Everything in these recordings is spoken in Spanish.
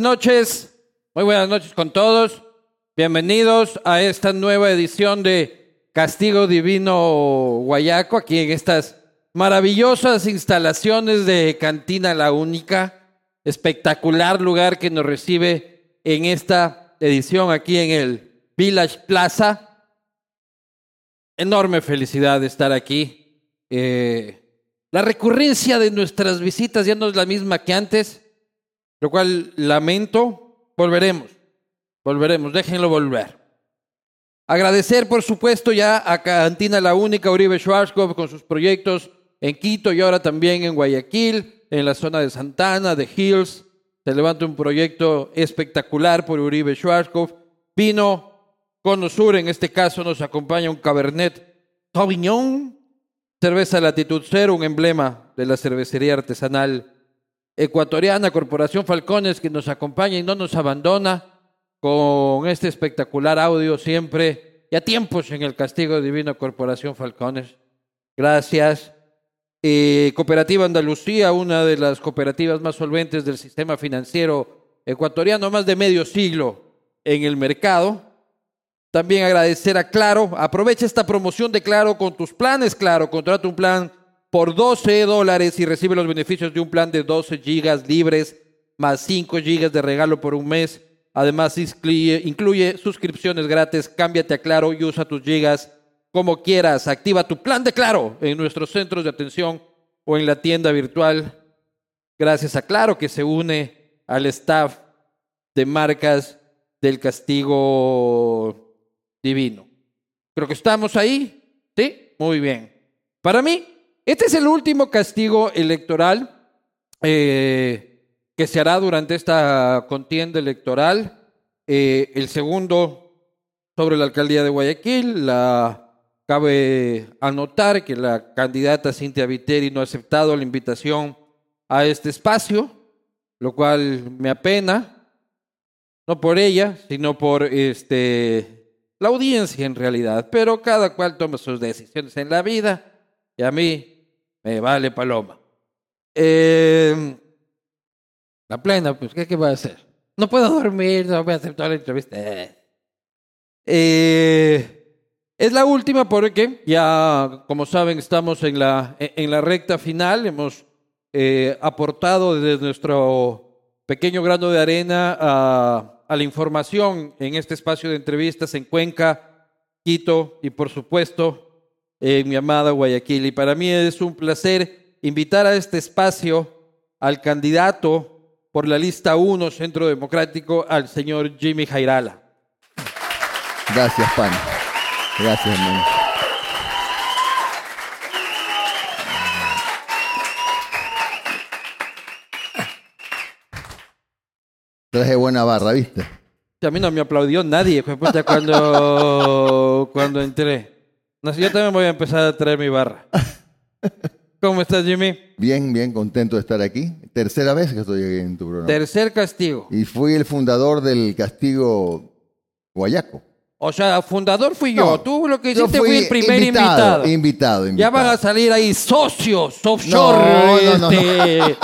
noches, muy buenas noches con todos. Bienvenidos a esta nueva edición de Castigo Divino Guayaco, aquí en estas maravillosas instalaciones de Cantina La Única. Espectacular lugar que nos recibe en esta edición aquí en el Village Plaza. Enorme felicidad de estar aquí. Eh, la recurrencia de nuestras visitas ya no es la misma que antes lo cual lamento, volveremos, volveremos, déjenlo volver. Agradecer, por supuesto, ya a Cantina La Única, Uribe Schwarzkopf, con sus proyectos en Quito y ahora también en Guayaquil, en la zona de Santana, de Hills. Se levanta un proyecto espectacular por Uribe Schwarzkopf. Vino Cono Sur, en este caso nos acompaña un Cabernet Sauvignon, cerveza Latitud Cero, un emblema de la cervecería artesanal ecuatoriana, Corporación Falcones, que nos acompaña y no nos abandona con este espectacular audio siempre y a tiempos en el Castigo Divino Corporación Falcones. Gracias. Cooperativa Andalucía, una de las cooperativas más solventes del sistema financiero ecuatoriano, más de medio siglo en el mercado. También agradecer a Claro. Aprovecha esta promoción de Claro con tus planes, Claro. Contrata un plan por 12 dólares y recibe los beneficios de un plan de 12 gigas libres más 5 gigas de regalo por un mes. Además, incluye, incluye suscripciones gratis. Cámbiate a Claro y usa tus gigas como quieras. Activa tu plan de Claro en nuestros centros de atención o en la tienda virtual. Gracias a Claro que se une al staff de marcas del castigo divino. Creo que estamos ahí. ¿Sí? Muy bien. Para mí, este es el último castigo electoral eh, que se hará durante esta contienda electoral. Eh, el segundo sobre la alcaldía de Guayaquil. La, cabe anotar que la candidata Cintia Viteri no ha aceptado la invitación a este espacio, lo cual me apena, no por ella, sino por este, la audiencia en realidad. Pero cada cual toma sus decisiones en la vida y a mí me vale paloma. Eh, la plena, pues, ¿qué, ¿qué voy a hacer? No puedo dormir, no voy a aceptar la entrevista. Eh, es la última porque ya, como saben, estamos en la, en la recta final. Hemos eh, aportado desde nuestro pequeño grano de arena a la información en este espacio de entrevistas en Cuenca, Quito y, por supuesto, en mi amada Guayaquil. Y para mí es un placer invitar a este espacio al candidato por la lista 1 Centro Democrático, al señor Jimmy Jairala. Gracias, Pan. Gracias, hermano. Traje buena barra, ¿viste? A mí no me aplaudió nadie, cuando, cuando entré. No sé, yo también voy a empezar a traer mi barra. ¿Cómo estás, Jimmy? Bien, bien, contento de estar aquí. Tercera vez que estoy aquí en tu programa. Tercer castigo. Y fui el fundador del castigo Guayaco. O sea, fundador fui yo. No, Tú lo que yo hiciste fui fui el primer invitado, invitado. invitado, Ya van a salir ahí socios, offshore. No, no, no, este,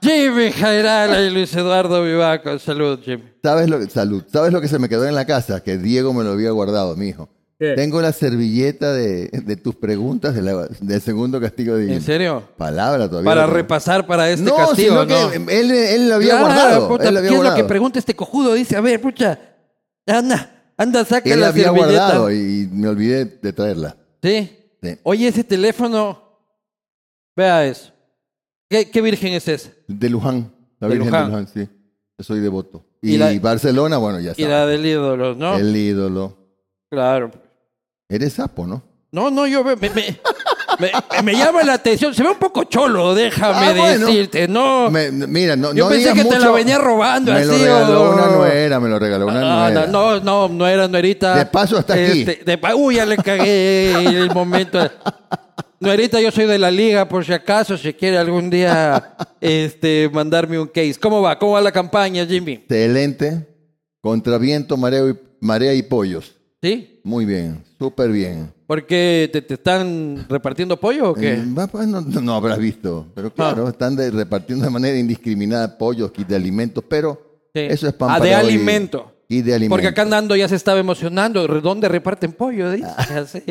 Jimmy Jairala y Luis Eduardo Vivaco. Salud, Jimmy. ¿Sabes lo, salud. ¿Sabes lo que se me quedó en la casa? Que Diego me lo había guardado, mi hijo. ¿Qué? Tengo la servilleta de, de tus preguntas de la- del segundo castigo divino. ¿En serio? Palabra todavía. Para no repasar para este no, castigo, sino ¿no? que él, él lo había Claro, guardado. puta, él lo había ¿Qué es lo que pregunta este cojudo? Dice, a ver, pucha, anda, anda, saca Él la la había servilleta. guardado y me olvidé de traerla. ¿Sí? Sí. Oye, ese teléfono, vea eso. ¿Qué, qué virgen es esa? De Luján. La De Virgen Luján. de Luján, sí. Yo soy devoto. Y Y, la- Barcelona, bueno, ya Y sabes. la del ídolo, ¿no? El ídolo. Claro. Eres sapo, ¿no? No, no, yo me, me, me- llama la atención. Se ve un poco cholo, déjame Ah, bueno. decirte. No, Me- mira, no, Yo no pensé digas que te la mucho. venía robando Me así, lo regaló o- una nuera, me lo regaló una Ah, nuera. no, no, no era nuerita. De paso hasta aquí. Este, de pa- Uy, ya le cagué el momento. Nuerita, yo soy de la liga, por si acaso, si quiere algún día este, mandarme un case. ¿Cómo va? ¿Cómo va la campaña, Jimmy? Excelente. Contra viento, mareo y, Marea y pollos. ¿Sí? Muy bien, súper bien. ¿Por qué te, te están repartiendo pollo o qué? Eh, pues, no, no- no habrás visto, pero claro, están de- repartiendo de manera indiscriminada pollos, kit de alimentos, pero Sí. eso es pan Ah, para de hoy. alimento. Y de alimento. Porque acá Nando ya se estaba emocionando. ¿Dónde reparten pollo? Ah. Así.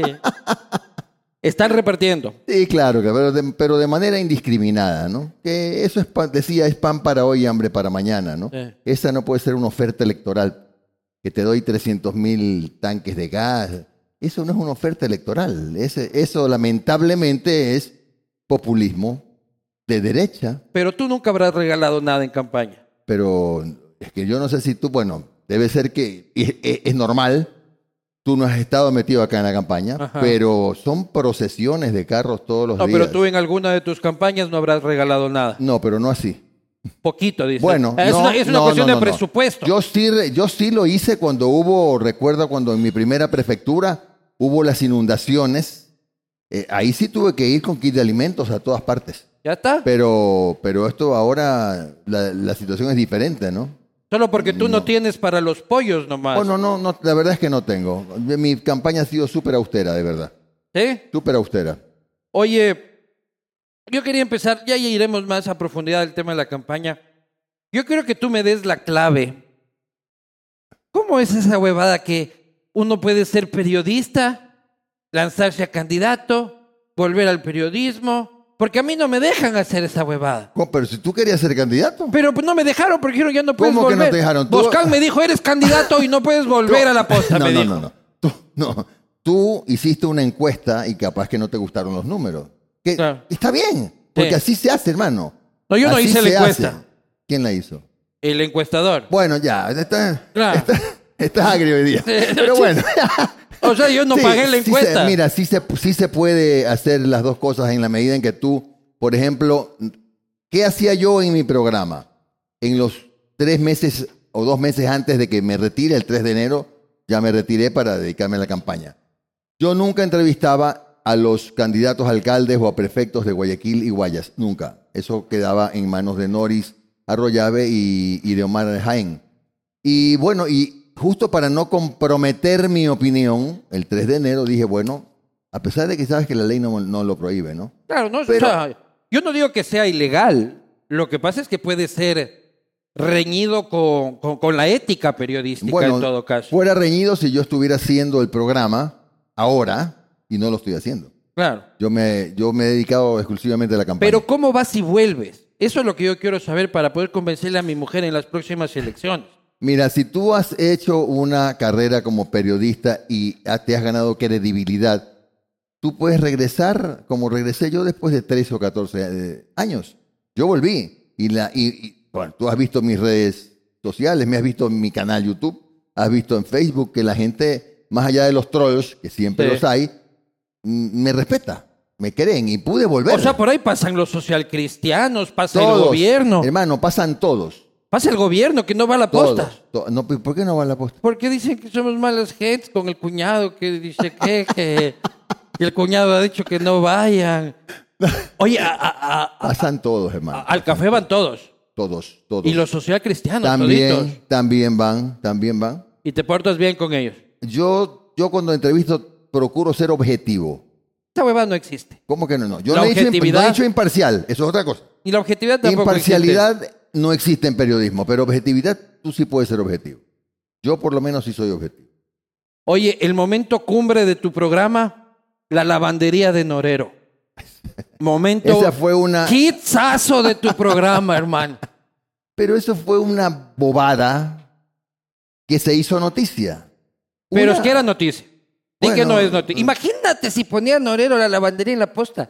Están repartiendo. Sí, claro, que- pero de, pero de manera indiscriminada, ¿no? Que eso es pan- decía, es pan para hoy y hambre para mañana, ¿no? Sí. Esa no puede ser una oferta electoral, que te doy 300 mil tanques de gas. Eso no es una oferta electoral. Eso lamentablemente es populismo de derecha, Pero tú nunca habrás regalado nada en campaña. pero es que yo no sé si tú, bueno, debe ser que es, es- es normal, tú no has estado metido acá en la campaña, Ajá. pero son procesiones de carros todos los No, días. pero tú en alguna de tus campañas no habrás regalado nada. No, pero no así. Poquito, dice. Bueno, es no, una, es una no, cuestión no, de presupuesto. Yo sí, yo sí lo hice cuando hubo, recuerdo cuando en mi primera prefectura hubo las inundaciones. Eh, ahí sí tuve que ir con kit de alimentos a todas partes. ¿Ya está? Pero, pero esto ahora, la, la situación es diferente, ¿no? Solo porque tú no. tienes para los pollos nomás. Bueno, no, no, la verdad es que no tengo. Mi campaña ha sido súper austera, de verdad. ¿Sí? Súper austera. Oye, yo quería empezar, ya iremos más a profundidad del tema de la campaña. Yo quiero que tú me des la clave. ¿Cómo es esa huevada que uno puede ser periodista, lanzarse a candidato, volver al periodismo? Porque a mí no me dejan hacer esa huevada. ¿Cómo? Pero si tú querías ser candidato. Pero pues no me dejaron porque dijeron ya no puedes ¿Cómo que volver. no te dejaron? Tú- Boscan me dijo, eres candidato y no puedes volver a la posta, no, me no, dijo. no, no. Tú, no. Tú hiciste una encuesta y capaz que no te gustaron los números. Que Claro. Está bien, porque Sí. así se hace, hermano. No, yo no Así hice la encuesta. hace. ¿Quién la hizo? El encuestador. Bueno, ya, está, Claro. está- agrio hoy día. Pero bueno. O sea, yo no Sí, pagué la sí se- encuesta. mira, sí se, sí se puede hacer las dos cosas en la medida en que tú, por ejemplo, ¿qué hacía yo en mi programa? En los tres meses o dos meses antes de que me retire, el 3 de enero, ya me retiré para dedicarme a la campaña. Yo nunca entrevistaba a los candidatos a alcaldes o a prefectos de Guayaquil y Guayas, nunca. Eso quedaba en manos de Noris Arroyave y, y de Omar Jaén. Y bueno, y justo para no comprometer mi opinión, el 3 de enero dije, bueno, a pesar de que sabes que la ley no, no lo prohíbe, ¿no? Claro, no, o Pero- sea, yo no digo que sea ilegal. Lo que pasa es que puede ser reñido con, con- con la ética periodística Bueno, en todo caso. fuera reñido si yo estuviera haciendo el programa ahora y no lo estoy haciendo. Claro. Yo me, yo me he dedicado exclusivamente a la campaña. Pero ¿cómo vas si vuelves? Eso es lo que yo quiero saber para poder convencerle a mi mujer en las próximas elecciones. Mira, si tú has hecho una carrera como periodista y te has ganado credibilidad, tú puedes regresar como regresé yo después de 13 o 14 eh, años. Yo volví y, la, y, y, bueno, tú has visto mis redes sociales, me has visto en mi canal YouTube, has visto en Facebook que la gente, más allá de los trolls, que siempre Sí. los hay, me respeta, me creen y pude volver. O sea, por ahí pasan los socialcristianos, pasa el gobierno. hermano, pasan todos. Pasa el gobierno que no va a la posta. Todos. To- no, ¿Por qué no va a la posta? Porque dicen que somos malas gentes con el cuñado que dice que, que, que el cuñado ha dicho que no vayan. Oye, a- a- a- Pasan todos, hermano. al café van todos. Todos, todos. Y los socialcristianos, toditos. también, también van, también van. Y te portas bien con ellos. Yo, yo cuando entrevisto procuro ser objetivo. Esa huevada no existe. ¿Cómo que no? no? Yo La no he, dicho, imp- objetividad- no he dicho imparcial, eso es otra cosa. Y la objetividad tampoco Imparcialidad no existe en periodismo, pero objetividad tú sí puedes ser objetivo. Yo por lo menos sí soy objetivo. Oye, el momento cumbre de tu programa, la lavandería de Norero. Momento Esa fue una... hitsazo de tu programa, hermano. Pero eso fue una bobada que se hizo noticia. Pero Una- es que era noticia. Di que Bueno, no es noticia. Imagínate si ponía Norero la lavandería en la posta.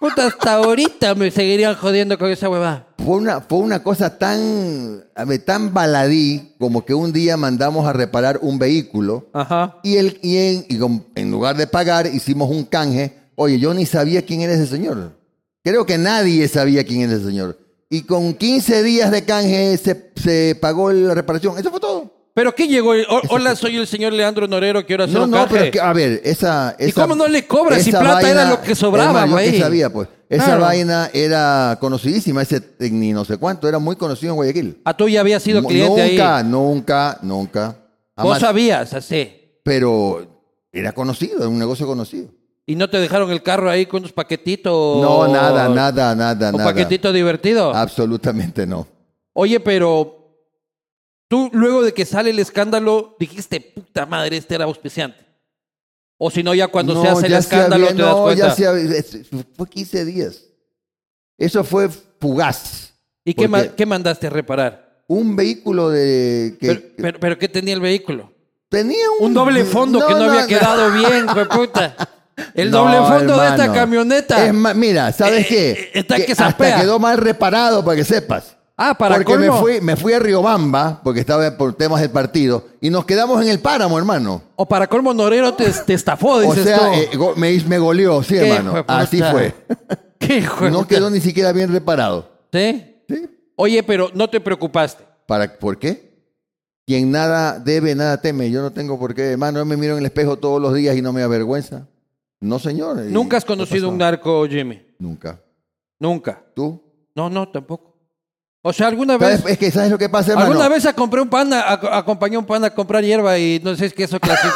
Puta, hasta ahorita me seguirían jodiendo con esa huevada. Fue una, fue una cosa tan, a ver, tan baladí como que un día mandamos a reparar un vehículo Ajá. y, el, y, en, y con- en lugar de pagar hicimos un canje. Oye, yo ni sabía quién era ese señor. Creo que nadie sabía quién era ese señor. Y con 15 días de canje se, se pagó la reparación. Eso fue todo. ¿Pero qué llegó? O- hola, soy el señor Leandro Norero, quiero hacer No, un no, canje. pero que, a ver, esa... ¿Y esa- cómo no le cobras si plata era lo que sobraba, güey? sabía, pues. Esa Claro. vaina era conocidísima, ese ni no sé cuánto, era muy conocido en Guayaquil. Ah, tú ya habías sido cliente ahí. nunca, nunca, nunca. Vos sabías, así. Pero era conocido, era un negocio conocido. ¿Y no te dejaron el carro ahí con unos paquetitos? No, nada, nada, nada, ¿Un nada. paquetito divertido? Absolutamente no. Oye, pero tú luego de que sale el escándalo dijiste, puta madre, este era auspiciante. O si no, ya cuando se hace el escándalo había- te das no, cuenta. ya se había- es- fue 15 días. Eso fue fugaz. ¿Y qué, ma- qué mandaste a reparar? Un vehículo de que Pero, pero- pero ¿qué tenía el vehículo? tenía un, Un doble fondo que no, había quedado bien, de puta. El No, doble fondo de esta camioneta. Es mira, ¿sabes Eh, qué? eh, está que hasta zapea. quedó mal reparado para que sepas. Ah, para porque me colmo. fui, me fui a Riobamba, porque estaba por temas del partido, y nos quedamos en el páramo, hermano. O para colmo Norero te, te estafó, O dices sea, tú. eh, go- me, me goleó, sí, hermano. hijo de puta. Así fue. ¿Qué hijo de No puta? quedó ni siquiera bien reparado. ¿Sí? ¿Sí? Oye, pero no te preocupaste. ¿Para, ¿Por qué? Quien nada debe, nada teme. Yo no tengo por qué. Hermano, yo me miro en el espejo todos los días y no me avergüenza. No, señor. ¿Y Nunca has qué conocido pasó? un narco, Jimmy. Nunca. Nunca. ¿Tú? No, no, tampoco. O sea, alguna vez. ¿Sabes? Es que ¿sabes lo que pasa, hermano? Alguna vez compré un pan, a- acompañé a un pan a comprar hierba y no sé si eso clasifica.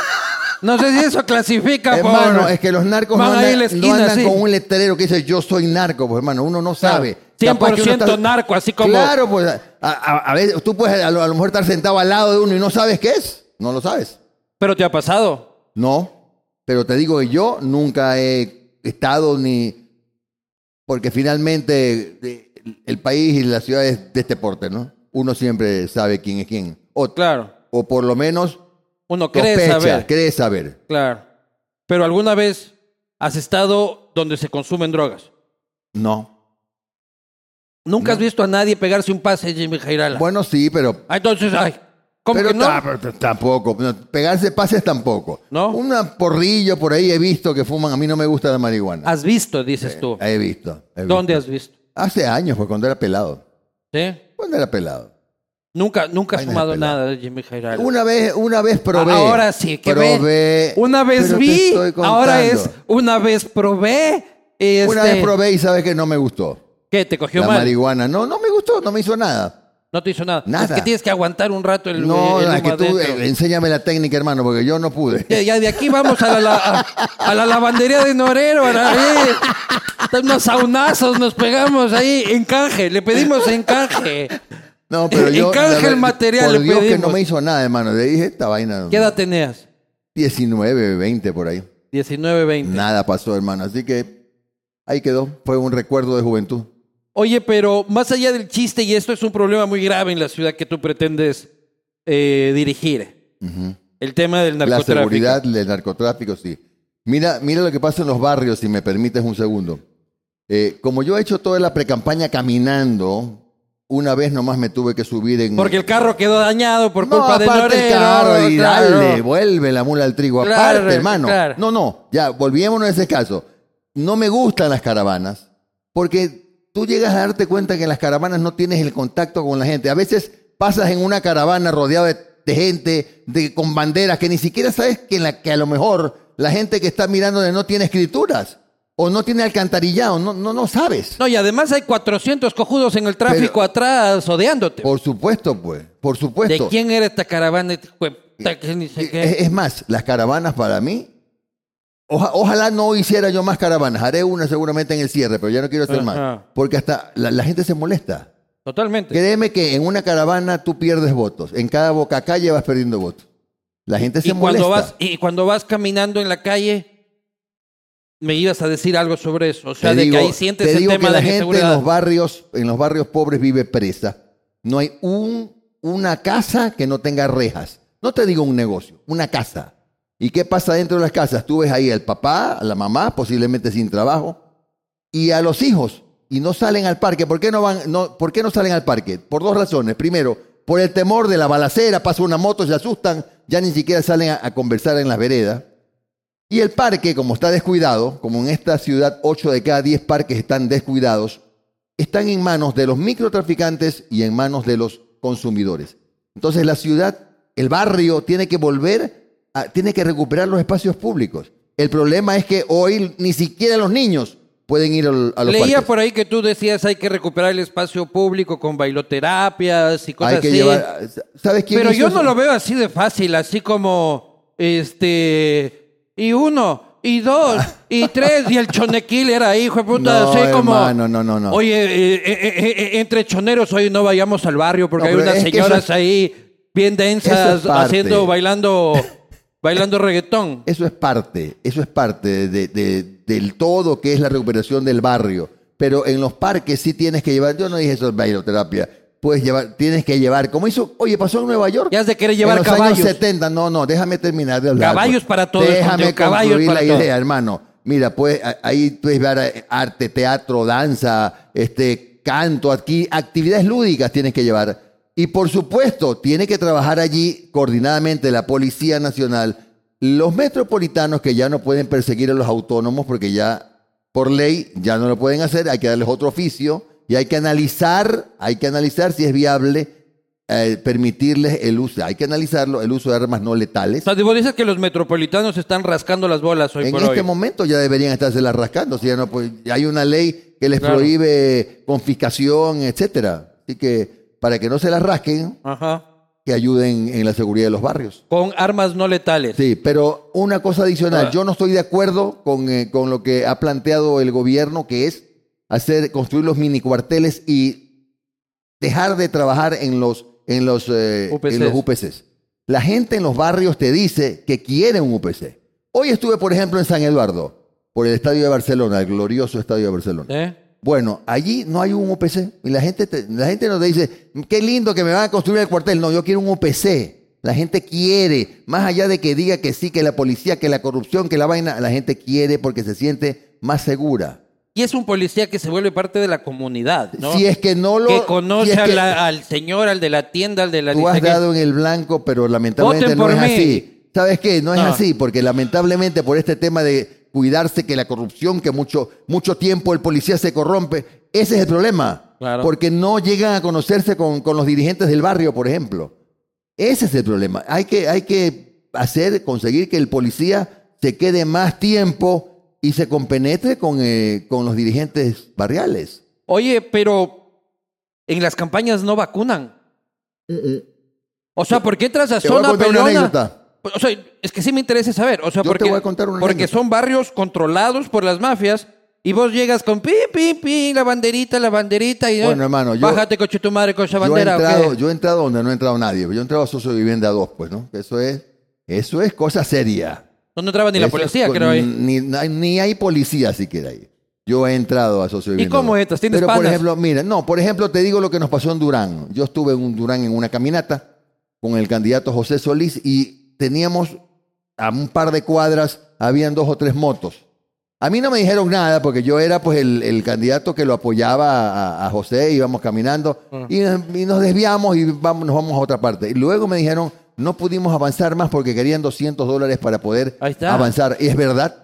no sé si eso clasifica Hermano, por. es que los narcos no Van ahí en andan, la no esquina, andan sí. con un letrero que dice yo soy narco, pues hermano, uno no sabe. Claro, Capaz que uno 100% narco, así como- Claro, pues a, a- a veces tú puedes a lo, a lo mejor estar sentado al lado de uno y no sabes qué es. No lo sabes. Pero te ha pasado. No, pero te digo que yo nunca he estado ni... Porque finalmente eh, el país y la ciudad es de este porte, ¿no? Uno siempre sabe quién es quién. O, Claro. o por lo menos Uno cree sospecha, saber. cree saber. Claro. Pero alguna vez has estado donde se consumen drogas. No. Nunca has visto a nadie pegarse un pase, Jimmy Jairala. Bueno, sí, pero Ah, Entonces, ay, ¿cómo pero que no? tampoco. Pegarse pases tampoco. ¿No? Una porrillo por ahí he visto que fuman. A mí no me gusta la marihuana. Has visto, dices tú. He visto. he ¿Dónde visto. has visto? Hace años, pues cuando era pelado. ¿Sí? Cuando era pelado. Nunca, nunca has Vainas de fumado pelado. nada de Jimmy Jairala. Una vez, una vez probé. Ahora sí, que probé. Una vez pero te vi, estoy ahora es una vez probé. Este, Una vez probé y sabes que no me gustó. ¿Qué? ¿Te cogió La mal? marihuana. No, no me gustó, no me hizo nada. No te hizo nada. Nada. Es que tienes que aguantar un rato el, No, el que tú adentro. eh, enséñame la técnica, hermano, porque yo no pude. Ya, ya de aquí vamos a la, la- a, a la lavandería de Norero. a la- ahí. Unos saunazos nos pegamos ahí en canje. Le pedimos en canje. No, pero yo. La verdad, el material, Por le Dios que pedimos. no me hizo nada, hermano. Le dije esta vaina. ¿Qué edad tenías? 19, 20 por ahí. 19, 20. Nada pasó, hermano. Así que ahí quedó. Fue un recuerdo de juventud. Oye, pero más allá del chiste, y esto es un problema muy grave en la ciudad que tú pretendes eh, dirigir, el tema del La narcotráfico. seguridad del narcotráfico, sí. Mira, mira lo que pasa en los barrios, si me permites un segundo. Eh, como yo he hecho toda la precampaña caminando, una vez nomás me tuve que subir en. Porque el carro quedó dañado por no, culpa de aparte Norero. el carro y claro. dale, vuelve la mula al trigo. Claro, aparte, hermano. claro. No, no, ya, volviémonos a ese caso. No me gustan las caravanas porque tú llegas a darte cuenta que en las caravanas no tienes el contacto con la gente. A veces pasas en una caravana rodeado de, de gente de, con banderas que ni siquiera sabes que, en la, que a lo mejor la gente que está mirando no tiene escrituras o no tiene alcantarillado, no, no, no sabes. No, y además hay 400 cojudos en el tráfico Pero- atrás odiándote. Por supuesto, pues, por supuesto. ¿De quién era esta caravana? Es, es más, las caravanas para mí, oja- ojalá no hiciera yo más caravanas. Haré una seguramente en el cierre, pero ya no quiero hacer Ajá. más. Porque hasta la, la gente se molesta. Totalmente. Créeme que en una caravana tú pierdes votos. En cada boca calle vas perdiendo votos. La gente se Y cuando, molesta. vas, y cuando vas caminando en la calle, me ibas a decir algo sobre eso. O sea, Te de digo- que ahí sientes te el digo tema que la de la gente en los barrios, en los barrios pobres vive presa. No hay un, una casa que no tenga rejas. No te digo un negocio, una casa. ¿Y qué pasa dentro de las casas? Tú ves ahí al papá, a la mamá, posiblemente sin trabajo, y a los hijos, y no salen al parque. ¿Por qué no van? No, ¿Por qué no salen al parque? Por dos razones. Primero, por el temor de la balacera, pasa una moto, se asustan, ya ni siquiera salen a, a conversar en las veredas. Y el parque, como está descuidado, como en esta ciudad 8 de cada 10 parques están descuidados, están en manos de los microtraficantes y en manos de los consumidores. Entonces la ciudad, el barrio tiene que volver, tiene que recuperar los espacios públicos. El problema es que hoy ni siquiera los niños pueden ir a los Leía parques. por ahí que tú decías hay que recuperar el espacio público con bailoterapias y cosas Hay que así. llevar, ¿sabes quién Pero yo eso? no lo veo así de fácil, así como, este, y uno, y dos, y tres, y el chonequil era ahí, hijo de puta, No, así como... hermano, no, no, no. Oye, eh, eh, eh, eh, entre choneros hoy no vayamos al barrio porque No, hay unas señoras es- ahí bien densas es haciendo, bailando, bailando reggaetón. Eso es parte, eso es parte de- de- del todo que es la recuperación del barrio. Pero en los parques sí tienes que llevar, yo no dije eso es bailoterapia, puedes llevar, tienes que llevar, como hizo, oye, pasó en Nueva York. Ya has de querer llevar en los caballos. años 70, no, no, déjame terminar de hablar. Caballos para todo, Déjame Escondido, caballos concluir para la todo. idea, hermano. Mira, pues ahí puedes ver eh, arte, teatro, danza, este, canto, aquí, actividades lúdicas tienes que llevar. Y por supuesto, tiene que trabajar allí coordinadamente la Policía Nacional, los metropolitanos que ya no pueden perseguir a los autónomos porque ya por ley ya no lo pueden hacer, hay que darles otro oficio y hay que analizar, hay que analizar si es viable eh, permitirles el uso, hay que analizarlo, el uso de armas no letales. O sea, vos dices que los metropolitanos están rascando las bolas hoy En por este hoy. momento ya deberían estarse las rascando, si ya no, pues, hay una ley que les Claro. prohíbe confiscación, etcétera. Así que para que no se las rasquen, Ajá. que ayuden en la seguridad de los barrios. Con armas no letales. Sí, pero una cosa adicional, Ah. yo no estoy de acuerdo con, eh, con lo que ha planteado el gobierno, que es hacer, construir los mini cuarteles y dejar de trabajar en los, en los, eh, UPCs. en los UPCs. La gente en los barrios te dice que quiere un UPC. Hoy estuve, por ejemplo, en San Eduardo, por el estadio de Barcelona, el glorioso estadio de Barcelona. ¿Eh? Bueno, allí no hay un UPC. Y la gente, te- la gente nos dice, qué lindo que me van a construir el cuartel. No, yo quiero un UPC. La gente quiere, más allá de que diga que sí, que la policía, que la corrupción, que la vaina, la gente quiere porque se siente más segura. Y es un policía que se vuelve parte de la comunidad, ¿no? Si es que no lo... que conoce si es a que la- al señor, al de la tienda, al de la Tú has dado en el blanco, pero lamentablemente Voten no es mí. así. ¿Sabes qué? No es No. así, porque lamentablemente por este tema de cuidarse que la corrupción, que mucho, mucho tiempo el policía se corrompe, ese es el problema. Claro. Porque no llegan a conocerse con, con los dirigentes del barrio, por ejemplo. Ese es el problema. Hay que, hay que hacer, conseguir que el policía se quede más tiempo y se compenetre con, eh, con los dirigentes barriales. Oye, pero en las campañas no vacunan. O sea, ¿por qué entras a Te voy a zona una anécdota. O sea, es que sí me interesa saber. O sea, Yo te porque, voy a contar una porque anécdota. son barrios controlados por las mafias y vos llegas con pi, pi, pi, la banderita, la banderita y Bueno, hermano, yo- bájate coche tu madre con esa Yo he, bandera. ¿o qué? entrado, yo he entrado donde no ha entrado nadie. Yo he entrado a Socio Vivienda 2, pues, ¿no? Eso es, eso es cosa seria. No, no entraba ni la Eso es policía, co- creo ahí. Ni, ni- ni hay policía siquiera ahí. Yo he entrado a Socio Vivienda cómo 2. entras? ¿Tienes Pero, por panas? ejemplo, mira, no, por ejemplo, te digo lo que nos pasó en Durán. Yo estuve en un Durán en una caminata con el candidato José Solís y teníamos a un par de cuadras, habían dos o tres motos. A mí no me dijeron nada porque yo era pues el, el candidato que lo apoyaba a, a José, íbamos caminando Ah. y, y nos desviamos y vamos, nos vamos a otra parte. Y luego me dijeron, no pudimos avanzar más porque querían 200 dólares para poder avanzar. Y es verdad,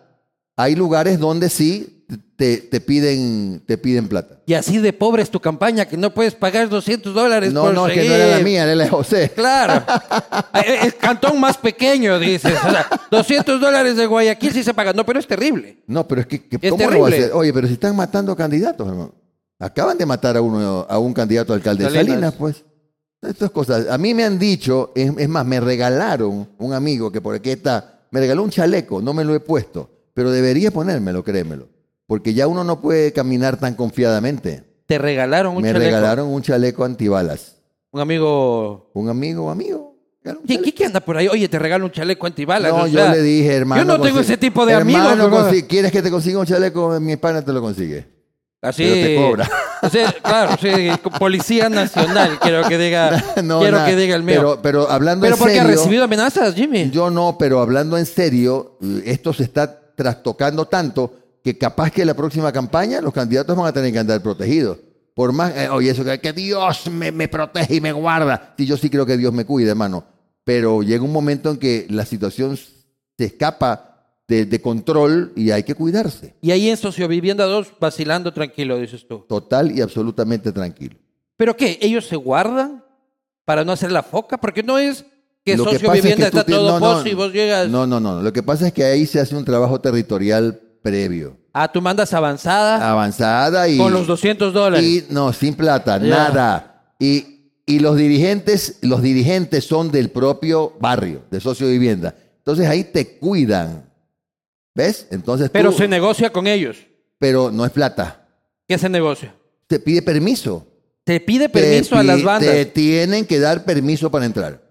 hay lugares donde sí te, te piden, te piden plata. Y así de pobre es tu campaña que no puedes pagar 200 dólares No, por no, es que seguir. no era la mía, era la de José. Claro. Eh, El cantón más pequeño, dices. O sea, 200 dólares de Guayaquil sí se pagan. No, pero es terrible. No, pero es que, que Es ¿cómo lo va a terrible. hacer? Oye, pero si están matando candidatos, hermano. Acaban de matar a uno, a un candidato a alcalde de Salinas. Salinas, pues. Estas cosas. A mí me han dicho, es, es más, me regalaron un amigo que por aquí está, me regaló un chaleco, no me lo he puesto, pero debería ponérmelo, créemelo. Porque ya uno no puede caminar tan confiadamente. Te regalaron un me chaleco. regalaron un chaleco antibalas. Un amigo. Un amigo, amigo. ¿Qué, qué, qué anda por ahí? Oye, te regalo un chaleco antibalas. No, yo sea, le dije, hermano. Yo no tengo ese tipo de hermano, amigos. ¿no? consi- ¿Quieres que te consiga un chaleco? Mi pana te lo consigue. Así. pero te cobra. O sea, claro, sí, Policía Nacional, quiero que diga. No, quiero que diga el mío. Pero, pero hablando Pero en porque ha serio. recibido amenazas, Jimmy. Yo no, pero hablando en serio, esto se está trastocando tanto que capaz que la próxima campaña los candidatos van a tener que andar protegidos. Por más, eh, oye, eso que, que Dios me, me protege y me guarda. Sí, yo sí creo que Dios me cuida, hermano. Pero llega un momento en que la situación se escapa de, de control y hay que cuidarse. Y ahí en Sociovivienda 2, vacilando tranquilo, dices tú. Total y absolutamente tranquilo. ¿Pero qué? ¿Ellos se guardan para no hacer la foca? Porque no es que Sociovivienda tú está ti- todo no, y vos llegas. No, no, no. Lo que pasa es que ahí se hace un trabajo territorial previo. Ah, tú mandas avanzada Avanzada y... con los 200 dólares. Y no, sin plata, nada. Y, y los dirigentes, los dirigentes son del propio barrio, de socio de vivienda. Entonces ahí te cuidan. ¿Ves? Entonces Pero tú- se negocia con ellos. pero no es plata. ¿Qué se negocia? Te pide permiso. Te pide Te permiso a las bandas. Te tienen que dar permiso para entrar.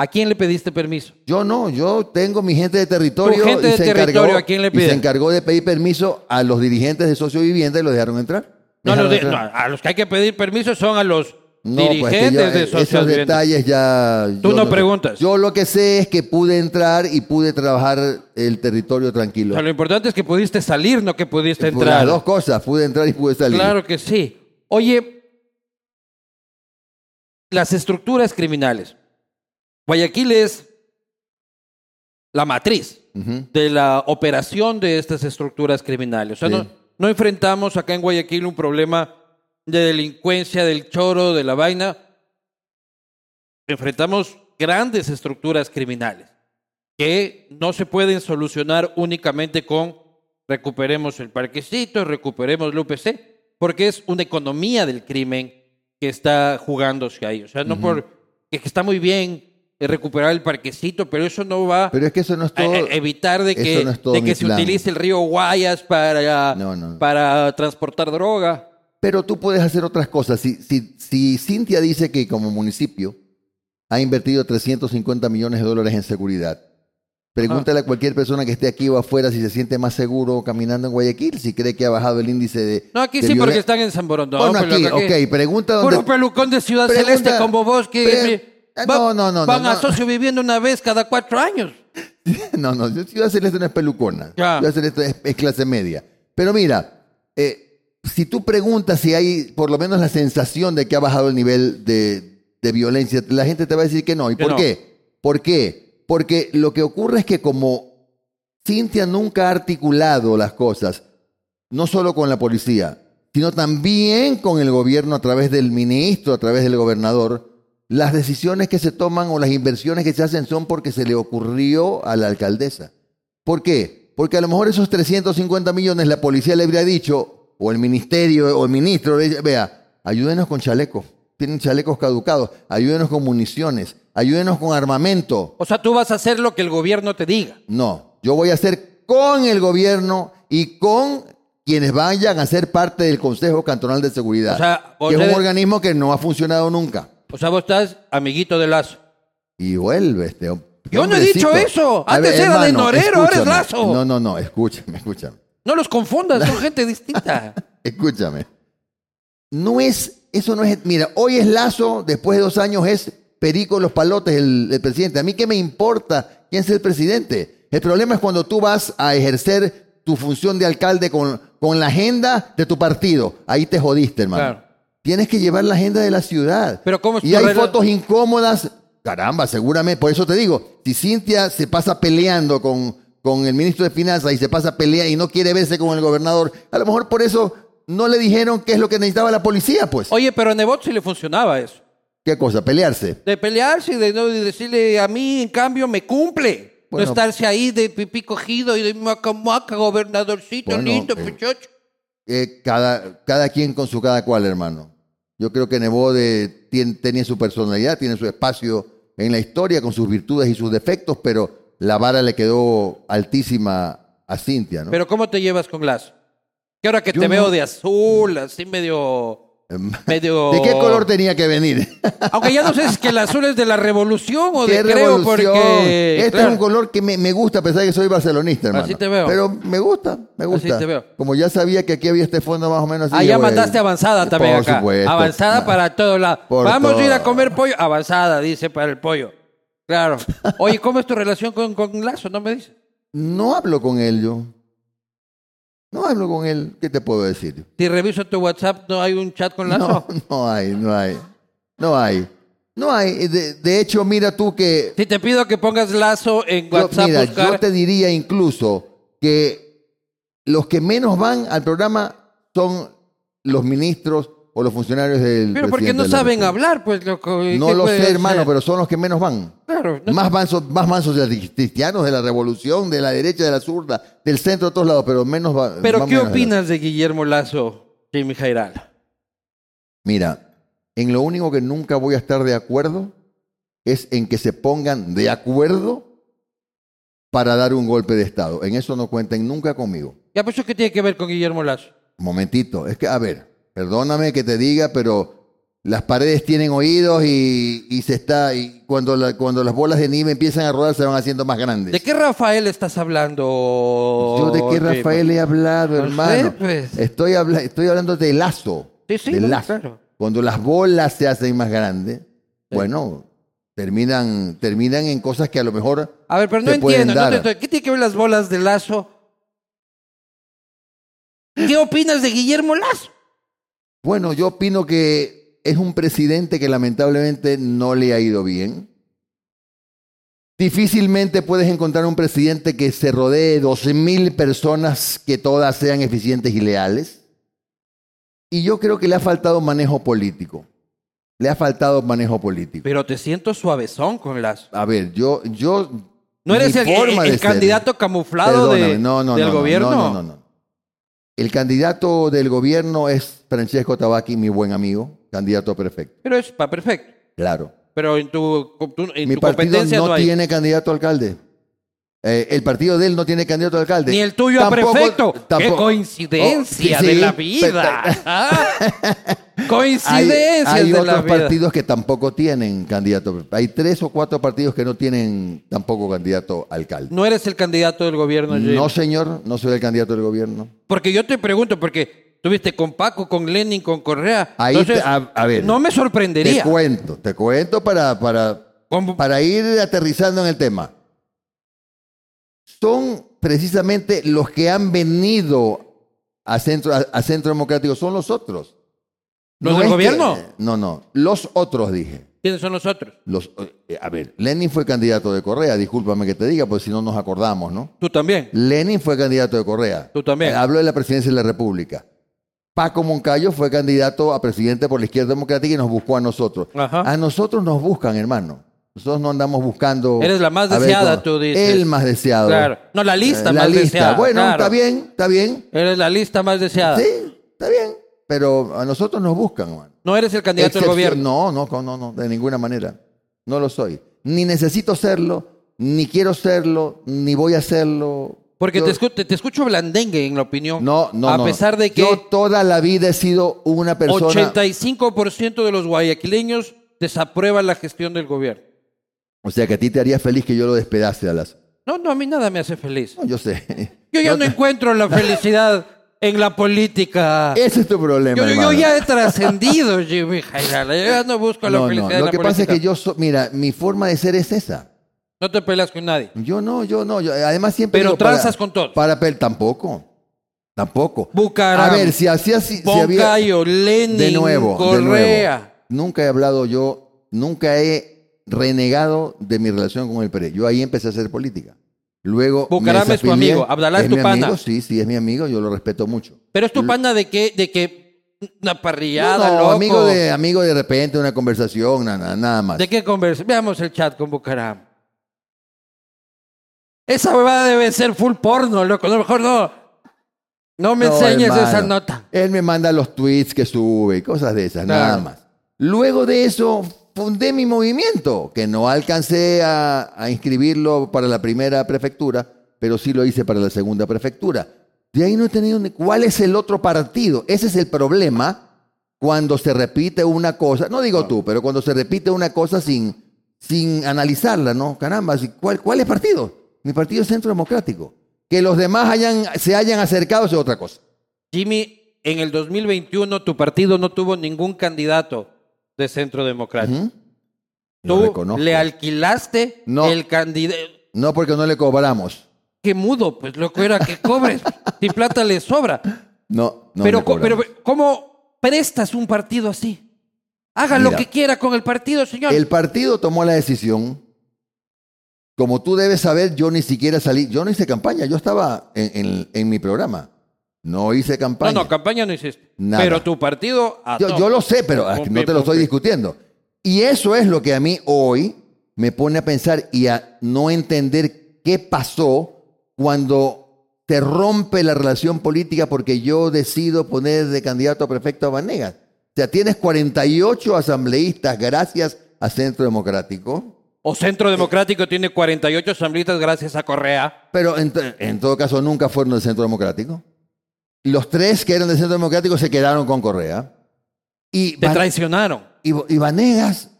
¿A quién le pediste permiso? Yo no, yo tengo mi gente de territorio. Tu gente y de se territorio, encargó- ¿a quién le y se encargó de pedir permiso a los dirigentes de socio vivienda y los dejaron entrar. No, Dejaron los de- entrar. no, a los que hay que pedir permiso son a los No, pues, que dirigentes yo- de eh, socios esos vivientes. detalles ya. Tú no preguntas. Yo lo que sé es que pude entrar y pude trabajar el territorio O tranquilo. sea, lo importante es que pudiste salir, no que pudiste entrar. Las dos cosas, pude entrar y pude salir. Claro que sí. Oye, las estructuras criminales. Guayaquil es la matriz de la operación de estas estructuras criminales. O sea, Sí. no, no enfrentamos acá en Guayaquil un problema de delincuencia, del choro, de la vaina. Enfrentamos grandes estructuras criminales que no se pueden solucionar únicamente con recuperemos el parquecito, recuperemos el UPC, porque es una economía del crimen que está jugándose ahí. O sea, no por que está muy bien recuperar el parquecito, pero eso no va Pero es que eso no es todo. a evitar de que, no de que se plan. utilice el río Guayas para, No, no. para transportar droga. Pero tú puedes hacer otras cosas. Si, si, si Cintia dice que como municipio ha invertido 350 millones de dólares en seguridad, pregúntale a cualquier persona que esté aquí o afuera si se siente más seguro caminando en Guayaquil, si cree que ha bajado el índice de. No, aquí de sí, porque están en San Borondón. Bueno, aquí, ok, pregunta dónde. Puro pelucón de Ciudad Pregunta- Celeste como vos que pre- Ah, va- no, no, no, van no, a no. socio viviendo una vez cada cuatro años. No, no, yo Ciudad Celeste no es pelucona. Ya. Ciudad Celeste es, es clase media. Pero mira, eh, si tú preguntas si hay por lo menos la sensación de que ha bajado el nivel de, de violencia, la gente te va a decir que no. ¿Y Que por no. qué? ¿Por qué? Porque lo que ocurre es que como Cintia nunca ha articulado las cosas, no solo con la policía, sino también con el gobierno a través del ministro, a través del gobernador, las decisiones que se toman o las inversiones que se hacen son porque se le ocurrió a la alcaldesa. ¿Por qué? Porque a lo mejor esos 350 millones la policía le habría dicho, o el ministerio, o el ministro, le dice, vea, ayúdenos con chalecos. Tienen chalecos caducados, ayúdenos con municiones, ayúdenos con armamento. O sea, tú vas a hacer lo que el gobierno te diga. No, yo voy a hacer con el gobierno y con quienes vayan a ser parte del Consejo Cantonal de Seguridad, O sea, que es un organismo que no ha funcionado nunca. O sea, vos estás amiguito de Lazo. Y vuelve este. qué Yo no he dicho eso. A Antes era de Norero, ahora es escúchame. Lazo. No, no, no, escúchame, escúchame. No los confundas, son gente distinta. Escúchame. No es, eso no es, mira, hoy es Lazo, después de dos años es Perico Los Palotes el, el presidente. A mí qué me importa quién es el presidente. El problema es cuando tú vas a ejercer tu función de alcalde con, con la agenda de tu partido. Ahí te jodiste, hermano. Claro. Tienes que llevar la agenda de la ciudad. Pero ¿cómo es y hay fotos incómodas. Caramba, seguramente. Por eso te digo, si Cintia se pasa peleando con, con el ministro de Finanzas y se pasa peleando y no quiere verse con el gobernador, a lo mejor por eso no le dijeron qué es lo que necesitaba la policía, pues. Oye, pero a Nebot sí le funcionaba eso. ¿Qué cosa? Pelearse. De pelearse y de, no, de decirle a mí, en cambio, me cumple. Bueno. no estarse ahí de pipí cogido y de maca maca, gobernadorcito Bueno, lindo, eh. Eh, cada, cada quien con su cada cual, hermano. Yo creo que Nebode tenía su personalidad, tiene su espacio en la historia con sus virtudes y sus defectos, pero la vara le quedó altísima a Cintia, ¿no? Pero ¿cómo te llevas con Lazo? Que ahora que Yo te no- veo de azul, así medio... medio... ¿De qué color tenía que venir? Aunque ya no sé si es que el azul es de la revolución o de ¿Qué creo revolución? porque... Este claro. es un color que me, me gusta, a pesar de que soy barcelonista, hermano. Así te veo. Pero me gusta, me gusta. te veo. Como ya sabía que aquí había este fondo más o menos así. Ah, ya voy mandaste avanzada también Por acá. supuesto. Avanzada para todos lados. Vamos a ir a comer pollo. Avanzada, dice para el pollo. Claro. Oye, ¿cómo es tu relación con, con Lazo? No me dices. No hablo con él yo. No hablo con él. ¿Qué te puedo decir? Si reviso tu WhatsApp, ¿no hay un chat con Lazo? No, no hay, no hay. No hay. No hay. De, de hecho, mira tú que... Si te pido que pongas Lazo en yo- WhatsApp, mira, buscar... yo te diría incluso que los que menos van al programa son los ministros o los funcionarios del Pero porque no saben hablar, pues, loco. ¿y No lo sé, hermano, pero son los que menos van. Claro. No- Más mansos, más mansos de los cristianos, de la revolución, de la derecha, de la zurda, del centro, de todos lados, pero menos Pero ¿qué menos opinas de Guillermo Lazo, Jimmy Jairal? Mira, en lo único que nunca voy a estar de acuerdo es en que se pongan de acuerdo para dar un golpe de Estado. En eso no cuenten nunca conmigo. Ya, pues, ¿eso qué tiene que ver con Guillermo Lazo? Momentito, es que, a ver, perdóname que te diga, pero las paredes tienen oídos y, y se está, y cuando, la- cuando las bolas de nieve empiezan a rodar se van haciendo más grandes. ¿De qué Rafael estás hablando? Yo de qué Jimmy? Rafael he hablado, No sé, hermano. pues. Estoy, habla- estoy hablando de lazo. Sí, sí, de no, lazo. claro. Cuando las bolas se hacen más grandes, bueno, terminan, terminan en cosas que a lo mejor A ver, pero no entiendo. no estoy- ¿Qué tiene que ver las bolas de Lazo? ¿Qué opinas de Guillermo Lazo? Bueno, yo opino que es un presidente que lamentablemente no le ha ido bien. Difícilmente puedes encontrar un presidente que se rodee de 12 mil personas que todas sean eficientes y leales. Y yo creo que le ha faltado manejo político. Le ha faltado manejo político. Pero te siento suavezón con Lazo. A ver, yo, yo. ¿No eres el, el candidato camuflado de, no, no, del no, no, gobierno? No, no, no, no. El candidato del gobierno es Francesco Tabaqui, mi buen amigo, candidato perfecto. Pero es pa- perfecto. Claro. Pero en tu, tu- en Mi tu partido competencia no, no, hay. tiene candidato a alcalde. Eh, el partido de él no tiene candidato a alcalde. Ni el tuyo a Tampoco- prefecto. ¡Qué tampoco- coincidencia Oh, sí, de sí, la vida! Ah, Coincidencias hay de otros la vida. partidos que tampoco tienen candidato. Hay tres o cuatro partidos que no tienen tampoco candidato alcalde. No eres el candidato del gobierno, Jim. No, señor, no soy el candidato del gobierno. Porque yo te pregunto, porque tuviste con Paco, con Lenin, con Correa. Ahí Entonces, te- a- a ver. no me Te sorprendería. cuento, te cuento para, para, para ir aterrizando en el tema. Son precisamente los que han venido a Centro, a, a Centro Democrático, son los otros. ¿Los No del que- gobierno? no, no, los otros dije. ¿Quiénes son los otros? Los, eh, a ver, Lenin fue candidato de Correa, discúlpame que te diga, porque si no nos acordamos, ¿no? Tú también. Lenin fue candidato de Correa. Tú también. Eh, hablo de la presidencia de la República. Paco Moncayo fue candidato a presidente por la izquierda democrática y nos buscó a nosotros. Ajá. A nosotros nos buscan, hermano. Nosotros no andamos buscando. Eres la más ver, deseada, tú dices. El más deseado. Claro. No, la lista Eh, la más lista. deseada. Bueno, claro. está bien, está bien. Eres la lista más deseada. Sí, está bien. Pero a nosotros nos buscan, hermano. No eres el candidato del Excepción- gobierno. No, no, no, no, de ninguna manera. No lo soy. Ni necesito serlo, ni quiero serlo, ni voy a serlo. Porque Yo- te, escu- te- te escucho blandengue en la opinión. No, no, A no. pesar de que Yo toda la vida he sido una persona... 85% de los guayaquileños desaprueban la gestión del gobierno. O sea, que a ti te haría feliz que yo lo despedace a las... No, no, a mí nada me hace feliz. No, yo sé. Yo ya no encuentro la felicidad en la política. Ese es tu problema, Yo, yo- ya he trascendido, Jimmy Jairala. Yo ya no busco la No, no. felicidad en Lo la que pasa es que yo... so- Mira, mi forma de ser es esa. No te peleas con nadie. Yo no, yo no. Yo, además siempre... Pero digo, para- transas con todos. Para pel tampoco. Tampoco. Bucaram, A ver, si hacía... Si, si había... Lenin, De nuevo, de Correa. nuevo. Nunca he hablado yo, nunca he renegado de mi relación con el PRE. Yo ahí empecé a hacer política. Luego. Bucaram es tu amigo, Abdalá es tu mi pana. amigo, sí, sí, es mi amigo, yo lo respeto mucho. Pero es tu pana de que, de que una No, parrillada, no, loco. amigo de, amigo de repente, una conversación, nada, nada más. ¿De qué conversa? Veamos el chat con Bucaram. Esa huevada debe ser full porno, loco. A lo mejor no. No me No, enseñes hermano. esa nota. Él me manda los tweets que sube y cosas de esas, Claro. nada más. Luego de eso, fundé mi movimiento, que no alcancé a, a inscribirlo para la primera prefectura, pero sí lo hice para la segunda prefectura. De ahí no he tenido ni... ¿Cuál es el otro partido? Ese es el problema cuando se repite una cosa, no digo tú, pero cuando se repite una cosa sin, sin analizarla, ¿no? Caramba, ¿cuál, ¿cuál es partido? Mi partido es Centro Democrático. Que los demás hayan, se hayan acercado es otra cosa. Jimmy, en el 2021 tu partido no tuvo ningún candidato de Centro Democrático. Ujú. Lo Tú reconozco. le alquilaste No. el candidato. No porque no le cobramos. Qué mudo, pues loco era que cobres. si plata le sobra. No, no pero, le co- cobramos. pero, ¿cómo prestas un partido así? Haga lo Mira. que quiera con el partido, señor. El partido tomó la decisión. Como tú debes saber, yo ni siquiera salí. Yo no hice campaña. Yo estaba en, en- en mi programa. No hice No, campaña. no, campaña no hiciste. Nada. Pero tu partido. a yo, lo sé, pero no te lo estoy discutiendo. Y eso es lo que a mí hoy me pone a pensar y a no entender qué pasó cuando se rompe la relación política porque yo decido poner de candidato a prefecto a Vanegas. O sea, tienes 48 asambleístas gracias a Centro Democrático. O Centro Democrático tiene 48 asambleístas gracias a Correa. Pero en, en todo caso nunca fueron del Centro Democrático. Los tres que eran del Centro Democrático se quedaron con Correa. Y, Te Van- traicionaron. y, y Vanegas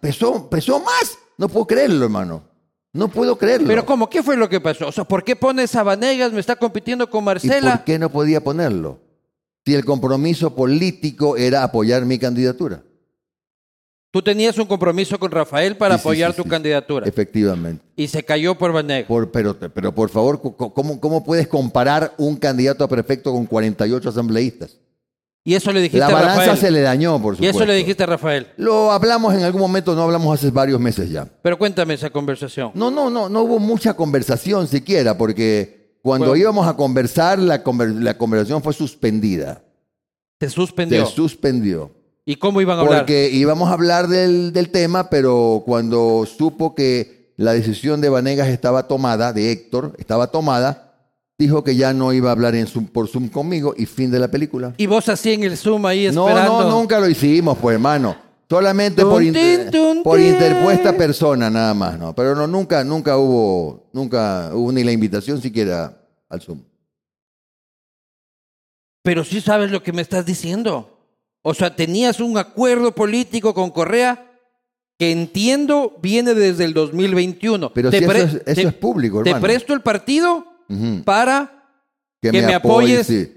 pesó, pesó más. No puedo creerlo, hermano. No puedo creerlo. Pero ¿cómo? ¿Qué fue lo que pasó? O sea, ¿por qué pones a Vanegas? Me está compitiendo con ¿Y Marcela. por qué no podía ponerlo? Si el compromiso político era apoyar mi candidatura. Tú tenías un compromiso con Rafael para Sí, apoyar sí, tu candidatura. Efectivamente. Y se cayó por Vanegas. Por- pero, pero por favor, ¿cómo, ¿cómo puedes comparar un candidato a prefecto con 48 asambleístas? Y eso le dijiste La a balanza Rafael. se le dañó, por y supuesto. eso le dijiste a Rafael. Lo hablamos en algún momento, no hablamos hace varios meses ya. Pero cuéntame esa conversación. No, no, no, no hubo mucha conversación siquiera, porque cuando Bueno. íbamos a conversar, la, conver- la conversación fue suspendida. Se suspendió. Se suspendió. ¿Y cómo iban a hablar? Porque íbamos a hablar del, del tema, pero cuando supo que la decisión de Vanegas estaba tomada, de Héctor, estaba tomada, dijo que ya no iba a hablar en Zoom, por Zoom conmigo y fin de la película. Y vos así en el Zoom ahí No, esperando. no, nunca lo hicimos, pues hermano. Solamente por, inter- por interpuesta persona, nada más, ¿no? Pero no, nunca, nunca hubo, nunca hubo ni la invitación siquiera al Zoom. Pero sí sabes lo que me estás diciendo. O sea, tenías un acuerdo político con Correa que entiendo viene desde el 2021. Pero Te si eso es- eso te- es público, Te hermano. presto el partido para Que me apoyes. sí. Sí,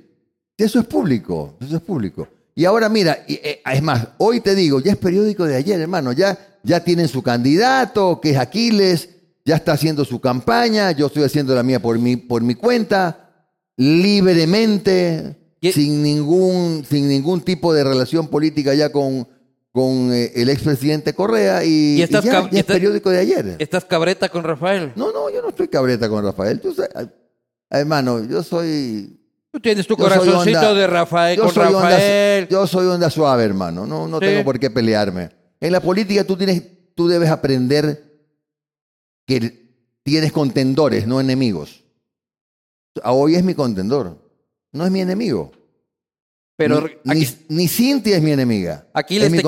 Eso es público, eso es público. Y ahora mira, y, eh, es más, hoy te digo, ya es periódico de ayer, hermano, ya, ya tienen su candidato, que es Aquiles, ya está haciendo su campaña, yo estoy haciendo la mía por mi, por mi cuenta, libremente, Y- sin, ningún, sin ningún tipo de relación política ya con, con eh, el expresidente Correa, y, Y estás y ya, cab- ya y es estás- periódico de ayer. estás cabreta con Rafael. No, no, yo no estoy cabreta con Rafael. Tú sabes, hermano, yo soy Tú tienes tu soy corazoncito onda- de Rafael yo con soy onda- Rafael. yo soy onda suave, hermano. No, no Sí. tengo por qué pelearme. En la política tú tienes, tú debes aprender que tienes contendores, no enemigos. Ah, Hoy es mi contendor, no es mi enemigo. pero ni, aquí, ni- ni Cintia es mi enemiga. Aquiles es mi te,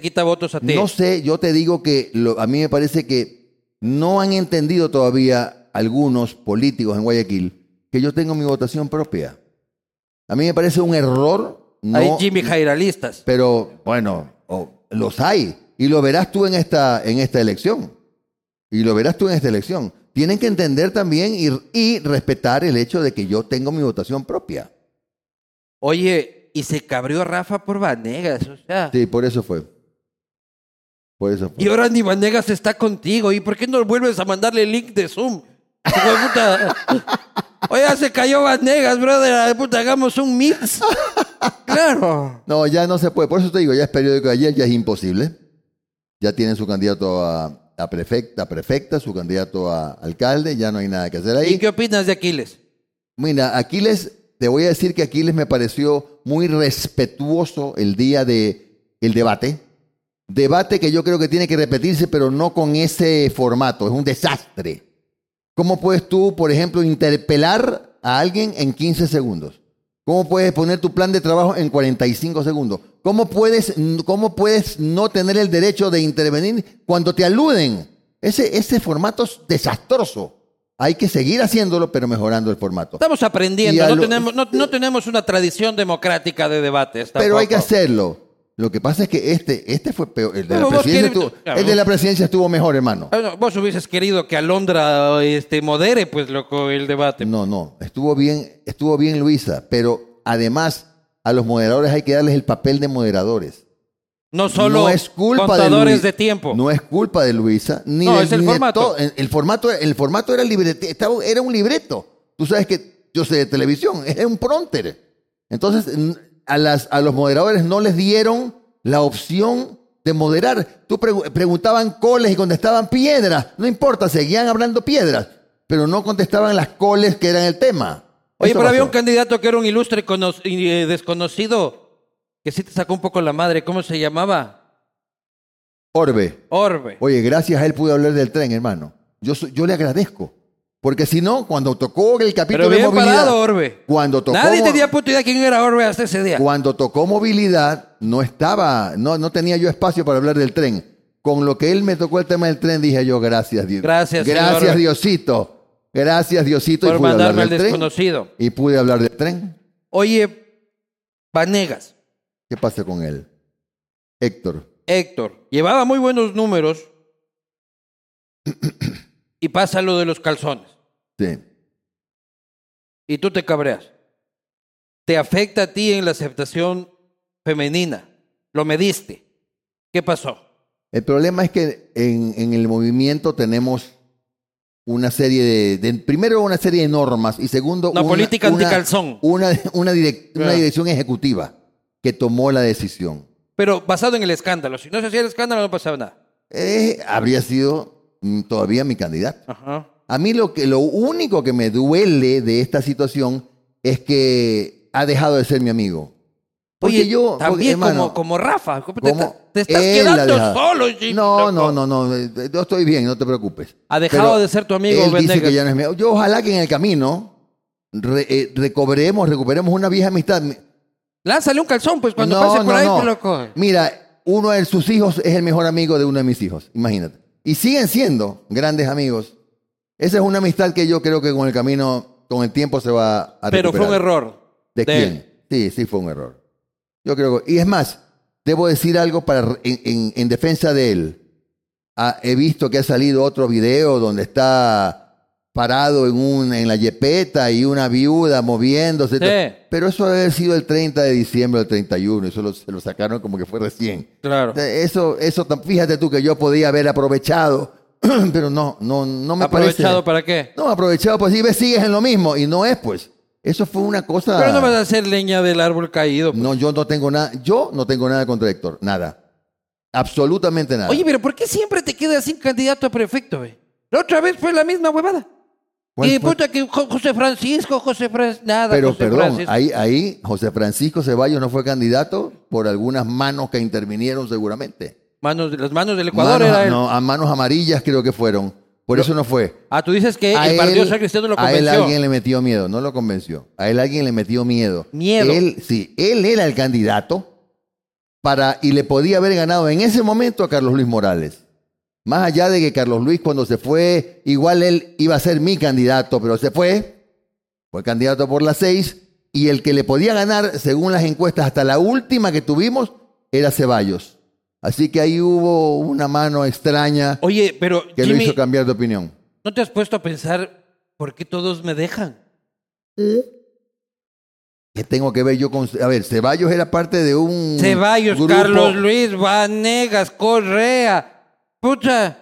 quita votos a ti. No sé, yo te digo que lo- a mí me parece que no han entendido todavía algunos políticos en Guayaquil que yo tengo mi votación propia. A mí me parece un error. No, Hay Jimmy Jairalistas. pero bueno, los hay. Y lo verás tú en esta, en esta elección. Y lo verás tú en esta elección. Tienen que entender también y, y respetar el hecho de que yo tengo mi votación propia. Oye, y se cabrió Rafa por Vanegas, o sea. Sí, por eso fue. Por eso fue. Y ahora ni Vanegas está contigo. ¿Y por qué no vuelves a mandarle el link de Zoom? Puta. Oye, se cayó Vanegas, brother. de Puta, hagamos un mix. Claro. No, ya no se puede. Por eso te digo, ya es periódico de ayer, ya es imposible. Ya tienen su candidato a, a prefecta, prefecta, su candidato a alcalde, ya no hay nada que hacer ahí. ¿Y qué opinas de Aquiles? Mira, Aquiles, te voy a decir que Aquiles me pareció muy respetuoso el día de el debate. Debate que yo creo que tiene que repetirse, pero no con ese formato. Es un desastre. ¿Cómo puedes tú, por ejemplo, interpelar a alguien en 15 segundos? ¿Cómo puedes poner tu plan de trabajo en 45 segundos? ¿Cómo puedes, cómo puedes no tener el derecho de intervenir cuando te aluden? Ese, ese formato es desastroso. Hay que seguir haciéndolo, pero mejorando el formato. Estamos aprendiendo. No lo- tenemos, no, no tenemos una tradición democrática de debates. Pero hay que tampoco. hacerlo. Lo que pasa es que este, este fue peor. El de, la presidencia estuvo, claro, el de la presidencia estuvo mejor, hermano. Bueno, vos hubieses querido que Alondra este, modere, pues, loco, el debate. No, no. Estuvo bien, estuvo bien Luisa, pero además a los moderadores hay que darles el papel de moderadores. No solo no es culpa contadores de, de, tiempo. No es culpa de Luisa, ni No, de, es el ni de formato. todo. El, el formato. El formato era librete, estaba- era un libreto. Tú sabes que yo sé de televisión, es un pronter. Entonces, a, las, a los moderadores no les dieron la opción de moderar. Tú pregu- preguntaban coles y contestaban piedras. No importa, seguían hablando piedras, pero no contestaban las coles que eran el tema. Oye, Eso pero había un candidato que era un ilustre y, eh, desconocido que sí te sacó un poco la madre. ¿Cómo se llamaba? Orbe. Orbe. Oye, gracias a él pude hablar del tren, hermano. Yo le agradezco. Porque si no, cuando tocó el capítulo Pero de movilidad, parado, Orbe. cuando tocó, Nadie tenía puta idea quién era Orbe hasta ese día. cuando tocó movilidad, no estaba, no, no tenía yo espacio para hablar del tren. Con lo que él me tocó el tema del tren, dije yo, gracias Dios. Gracias, Gracias señor. Diosito. Gracias Diosito. Por y pude hablar mandarme al tren. desconocido. Y pude hablar del tren. Oye, Vanegas, ¿Qué pasa con él? Héctor. Héctor, llevaba muy buenos números y pasa lo de los calzones. Sí. Y tú te cabreas. Te afecta a ti en la aceptación femenina. Lo mediste. ¿Qué pasó? El problema es que en, en el movimiento tenemos una serie de, de- primero una serie de normas y segundo Una política una- anticalzón. Una, una, direc- una dirección ejecutiva que tomó la decisión. Pero basado en el escándalo. Si no se hacía el escándalo, no pasaba nada. Eh, habría sido todavía mi candidato. Ajá. A mí lo, que, lo único que me duele de esta situación es que ha dejado de ser mi amigo. Porque Oye, yo, porque, también hermano, como, como Rafa. ¿cómo te, te estás quedando solo, Jim, No, no, no, no. eh, Yo estoy bien, no te preocupes. Ha dejado de ser tu amigo, Él dice que ya no es mi. Yo ojalá que en el camino re- eh, recobremos, recuperemos una vieja amistad. Lánzale un calzón, pues, cuando no, pase por no, ahí, no. pues, lo coge. Mira, uno de sus hijos es el mejor amigo de uno de mis hijos, imagínate. Y siguen siendo grandes amigos. Esa es una amistad que yo creo que con el camino, con el tiempo se va a Pero fue un recuperar. error. ¿De, de quién? él. Sí, sí fue un error. Yo creo que... Y es más, debo decir algo para, en, en- en defensa de él. Ah, he visto que ha salido otro video donde está parado en, un, en la yepeta y una viuda moviéndose. Sí. Pero eso debe haber sido el 30 de diciembre del 31. Eso lo, se lo sacaron como que fue recién. Claro. Eso, eso, fíjate tú que yo podía haber aprovechado, pero no, no, no me ¿Aprovechado parece. para qué? No, aprovechado, pues sí, ves, sigues en lo mismo. Y no es, pues. Eso fue una cosa. Pero no vas a hacer leña del árbol caído. pues. No, yo no tengo nada, yo no tengo nada contra Héctor, nada. Absolutamente nada. Oye, pero ¿por qué siempre te quedas sin candidato a prefecto, güey? La otra vez fue la misma huevada. ¿Cuál Y puta que Jo- José Francisco, José Francisco, nada, pero José perdón, Francisco. ahí, ahí José Francisco Ceballos no fue candidato por algunas manos que intervinieron seguramente. Manos, las manos del Ecuador Manos- era él. no, a manos amarillas creo que fueron. Por eso no fue. Ah, tú dices que A el Partido él- Social Cristiano lo A él convenció. alguien le metió miedo, no lo convenció. A él alguien le metió miedo. Miedo. Él, sí, él era el candidato para, y le podía haber ganado en ese momento a Carlos Luis Morales. Más allá de que Carlos Luis cuando se fue, igual él iba a ser mi candidato, pero se fue, fue candidato por las seis, y el que le podía ganar, según las encuestas, hasta la última que tuvimos, era Ceballos. Así que ahí hubo una mano extraña Oye, pero que lo hizo cambiar de opinión. ¿no te has puesto a pensar por qué todos me dejan? ¿Qué tengo que ver yo con.? A ver, Ceballos era parte de un. Ceballos, grupo- Carlos Luis, Vanegas, Correa. Pucha.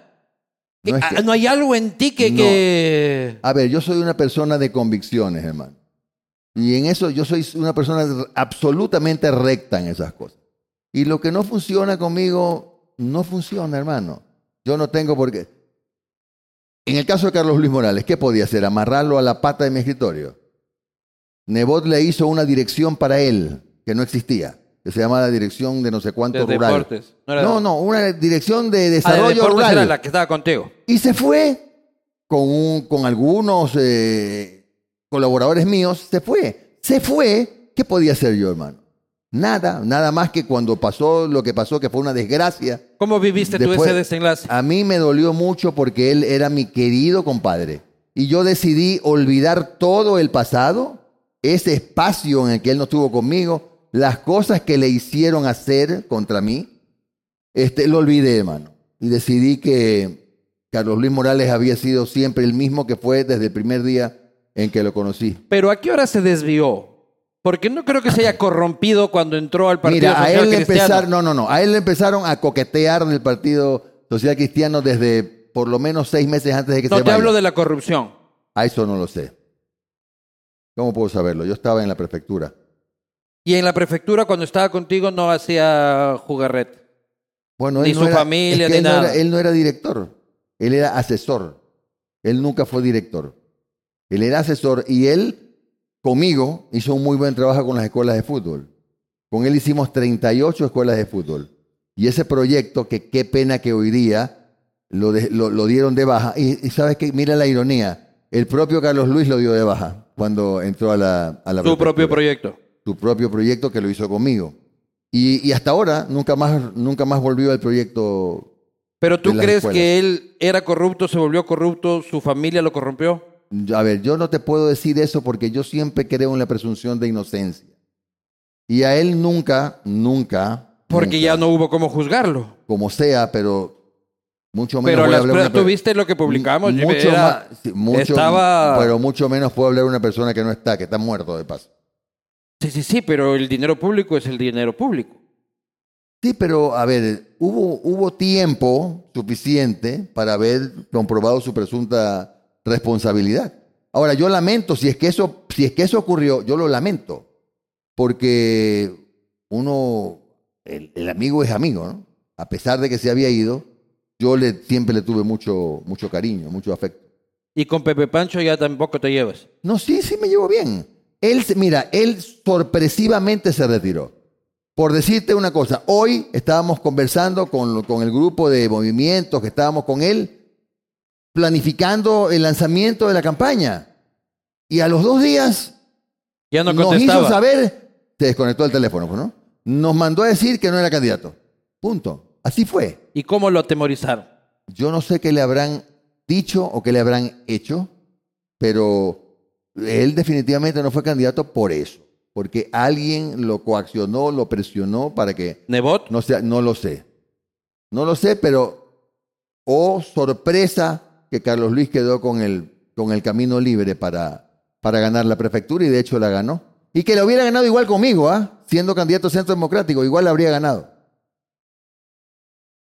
que- No es ah, que- no hay algo en ti que... No. que... A ver, yo soy una persona de convicciones, hermano. Y en eso yo soy una persona absolutamente recta en esas cosas. Y lo que no funciona conmigo, no funciona, hermano. Yo no tengo por qué. En el caso de Carlos Luis Morales, ¿qué podía hacer? Amarrarlo a la pata de mi escritorio. Nebot le hizo una dirección para él, que no existía, que se llama la dirección de no sé cuánto De rural. deportes. No era- No, no, una dirección de Ah, de desarrollo rural. era la que estaba contigo. Y se fue con, un- con algunos eh, colaboradores míos, se fue. Se fue. ¿Qué podía hacer yo, hermano? Nada, nada más que cuando pasó lo que pasó, que fue una desgracia. ¿Cómo viviste tú Después- ese desenlace? A mí me dolió mucho porque él era mi querido compadre. Y yo decidí olvidar todo el pasado, ese espacio en el que él no estuvo conmigo, las cosas que le hicieron hacer contra mí. Este, lo olvidé, hermano. Y decidí que Carlos Luis Morales había sido siempre el mismo que fue desde el primer día en que lo conocí. Pero ¿a qué hora se desvió? Porque no creo que se haya corrompido cuando entró al Partido Mira, a Social él le Cristiano. empezaron, no, no, no, a él le empezaron a coquetear del Partido Social Cristiano desde por lo menos seis meses antes de que No se te vaya. hablo de la corrupción. A eso no lo sé. ¿Cómo puedo saberlo? Yo estaba en la prefectura. Y en la prefectura, cuando estaba contigo, no hacía jugarrete. Bueno, Ni no su era- familia, es que ni él no nada. era- él no era director, él era asesor. Él nunca fue director. Él era asesor y él, conmigo, hizo un muy buen trabajo con las escuelas de fútbol. Con él hicimos 38 escuelas de fútbol. Y ese proyecto, que qué pena que hoy día lo, de- lo, lo dieron de baja. Y, y sabes que, mira la ironía, el propio Carlos Luis lo dio de baja cuando entró a la, a la Su propio proyecto. Su propio proyecto que lo hizo conmigo. Y, y hasta ahora nunca más, nunca más volvió al proyecto. Pero tú de las crees escuelas. que él era corrupto, se volvió corrupto, su familia lo corrompió. A ver, yo no te puedo decir eso porque yo siempre creo en la presunción de inocencia. Y a él nunca, nunca. Porque nunca, ya no hubo cómo juzgarlo. Como sea, pero mucho menos. Pero las pruebas, tú viste lo que publicamos. Jimmy, Mucho era- más, sí, mucho, estaba- pero mucho menos puedo hablar de una persona que no está, que está muerto de paso. Sí, sí, sí, pero el dinero público es el dinero público. Sí, pero a ver, hubo, hubo tiempo suficiente para haber comprobado su presunta responsabilidad. Ahora, yo lamento, si es que eso, si es que eso ocurrió, yo lo lamento, porque uno, el, el amigo es amigo, ¿no? A pesar de que se había ido, yo le, siempre le tuve mucho, mucho cariño, mucho afecto. Y con Pepe Pancho ya tampoco te llevas. No, sí, sí me llevo bien. Él, mira, él sorpresivamente se retiró. Por decirte una cosa, hoy estábamos conversando con, con el grupo de movimientos que estábamos con él, planificando el lanzamiento de la campaña. Y a los dos días Ya no nos hizo saber, se desconectó el teléfono, pues, ¿no? Nos mandó a decir que no era candidato. Punto. Así fue. ¿Y cómo lo atemorizaron? Yo no sé qué le habrán dicho o qué le habrán hecho, pero él definitivamente no fue candidato por eso, porque alguien lo coaccionó, lo presionó para que ¿Nebot? no sea, no lo sé. No lo sé, pero oh sorpresa que Carlos Luis quedó con el, con el camino libre para, para ganar la prefectura y de hecho la ganó. Y que la hubiera ganado igual conmigo, ¿ah? Siendo candidato centro democrático, igual la habría ganado.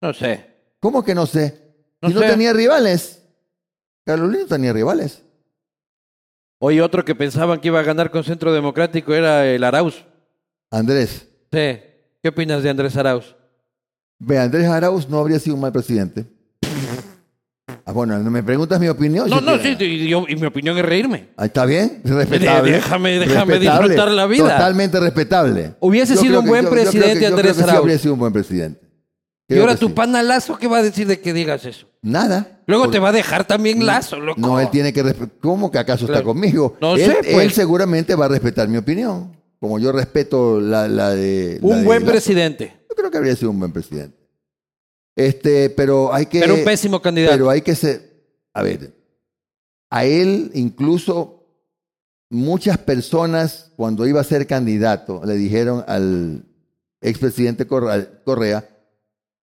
No sé. ¿Cómo que no sé? No si no sé. tenía rivales. Carlos Luis no tenía rivales. Hoy otro que pensaban que iba a ganar con Centro Democrático era el Arauz. Andrés. Sí. ¿Qué opinas de Andrés Arauz? Ve, Andrés Arauz no habría sido un mal presidente. Ah, bueno, no me preguntas mi opinión. No, no, sí, y, yo- y mi opinión es reírme. Ah, ¿Está bien? Respetable. Déjame- déjame Respetable. disfrutar la vida. Totalmente respetable. Hubiese Yo sido un buen presidente yo Andrés sí Arauz. habría sido un buen presidente. Y ahora tu sí. pana Lazo, ¿qué va a decir de que digas eso? Nada. Luego te va a dejar también Lazo, loco. No, él tiene que respetar. ¿Cómo que acaso está conmigo? No él, sé, pues. él seguramente va a respetar mi opinión. Como yo respeto la, la de. la Un de buen Lazo. presidente, Yo creo que habría sido un buen presidente. Este, pero hay que. pero un pésimo candidato. Pero hay que ser. A ver. A él, incluso, muchas personas, cuando iba a ser candidato, le dijeron al expresidente Correa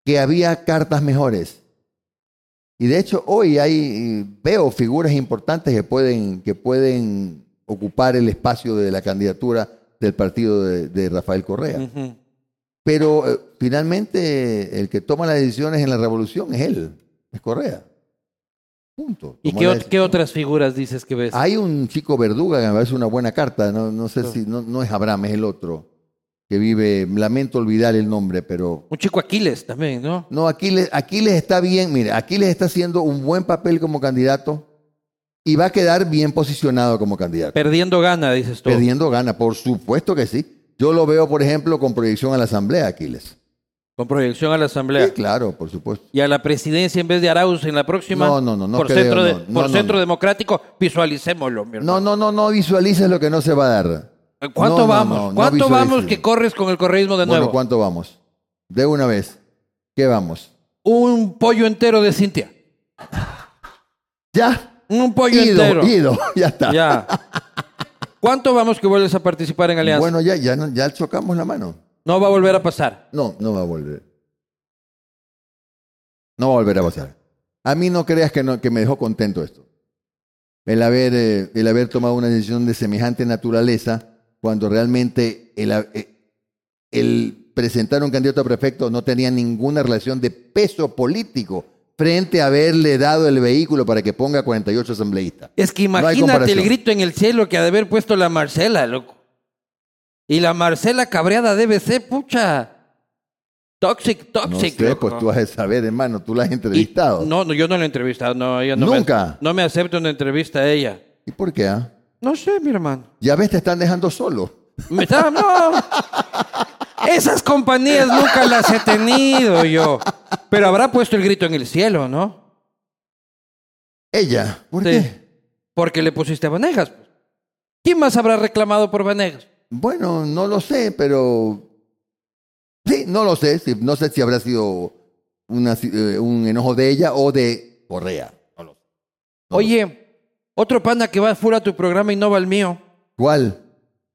que había cartas mejores. Y de hecho, hoy hay, veo figuras importantes que pueden, que pueden ocupar el espacio de la candidatura del partido de, de Rafael Correa. Pero eh, finalmente el que toma las decisiones en la revolución es él, es Correa. Punto. ¿Y qué, qué otras figuras dices que ves? Hay un chico verduga que me parece una buena carta, no, no sé si, no, no es Abraham, es el otro, que vive, lamento olvidar el nombre, pero... Un chico Aquiles también, ¿no? No, Aquiles, Aquiles está bien, mire, Aquiles está haciendo un buen papel como candidato y va a quedar bien posicionado como candidato. Perdiendo gana, dices tú. Perdiendo gana, por supuesto que sí. Yo lo veo, por ejemplo, con proyección a la Asamblea, Aquiles. Con proyección a la Asamblea. Sí, claro, por supuesto. Y a la presidencia en vez de Arauz en la próxima. No, no, no, no Por creo, centro, de- no, no, por no, centro no. democrático, visualicémoslo, mi. No, no, no, no visualices lo que no se va a dar. ¿Cuánto No, vamos? no, no ¿Cuánto vamos que corres con el correísmo de Bueno, nuevo? ¿cuánto vamos? De una vez. ¿Qué vamos? Un pollo entero de Cintia. Ya. Un pollo Ido, entero. ido. Ya está. Ya. ¿Cuánto vamos que vuelves a participar en Alianza? Bueno, ya, ya, no- ya chocamos la mano. No va a volver a pasar. No, no va a volver. No va a volver a pasar. A mí no creas que, no, que me dejó contento esto. El haber, eh, el haber tomado una decisión de semejante naturaleza cuando realmente el, eh, el presentar un candidato a prefecto no tenía ninguna relación de peso político frente a haberle dado el vehículo para que ponga 48 asambleístas. Es que No imagínate el grito en el cielo que ha de haber puesto la Marcela, loco. Y la Marcela cabreada debe ser, pucha. Toxic, No toxic. sé, loco. pues tú has de saber, hermano, tú la has Y- entrevistado. no, no, yo no la he entrevistado. No, ella no me- ¿Nunca? no me acepta una entrevista a ella. ¿Y por qué? ah? No sé, mi hermano. Ya ves, te están dejando solo. Me está, no. Esas compañías nunca las he tenido yo. Pero habrá puesto el grito en el cielo, ¿no? Ella, ¿por Sí. qué? Porque le pusiste a Vanegas. ¿Quién más habrá reclamado por Vanegas? Bueno, no lo sé, pero... Sí, no lo sé. sí, No sé si habrá sido una, eh, un enojo de ella o de Correa. No lo sé. Oye, otro pana que va full a tu programa y no va al mío. ¿Cuál?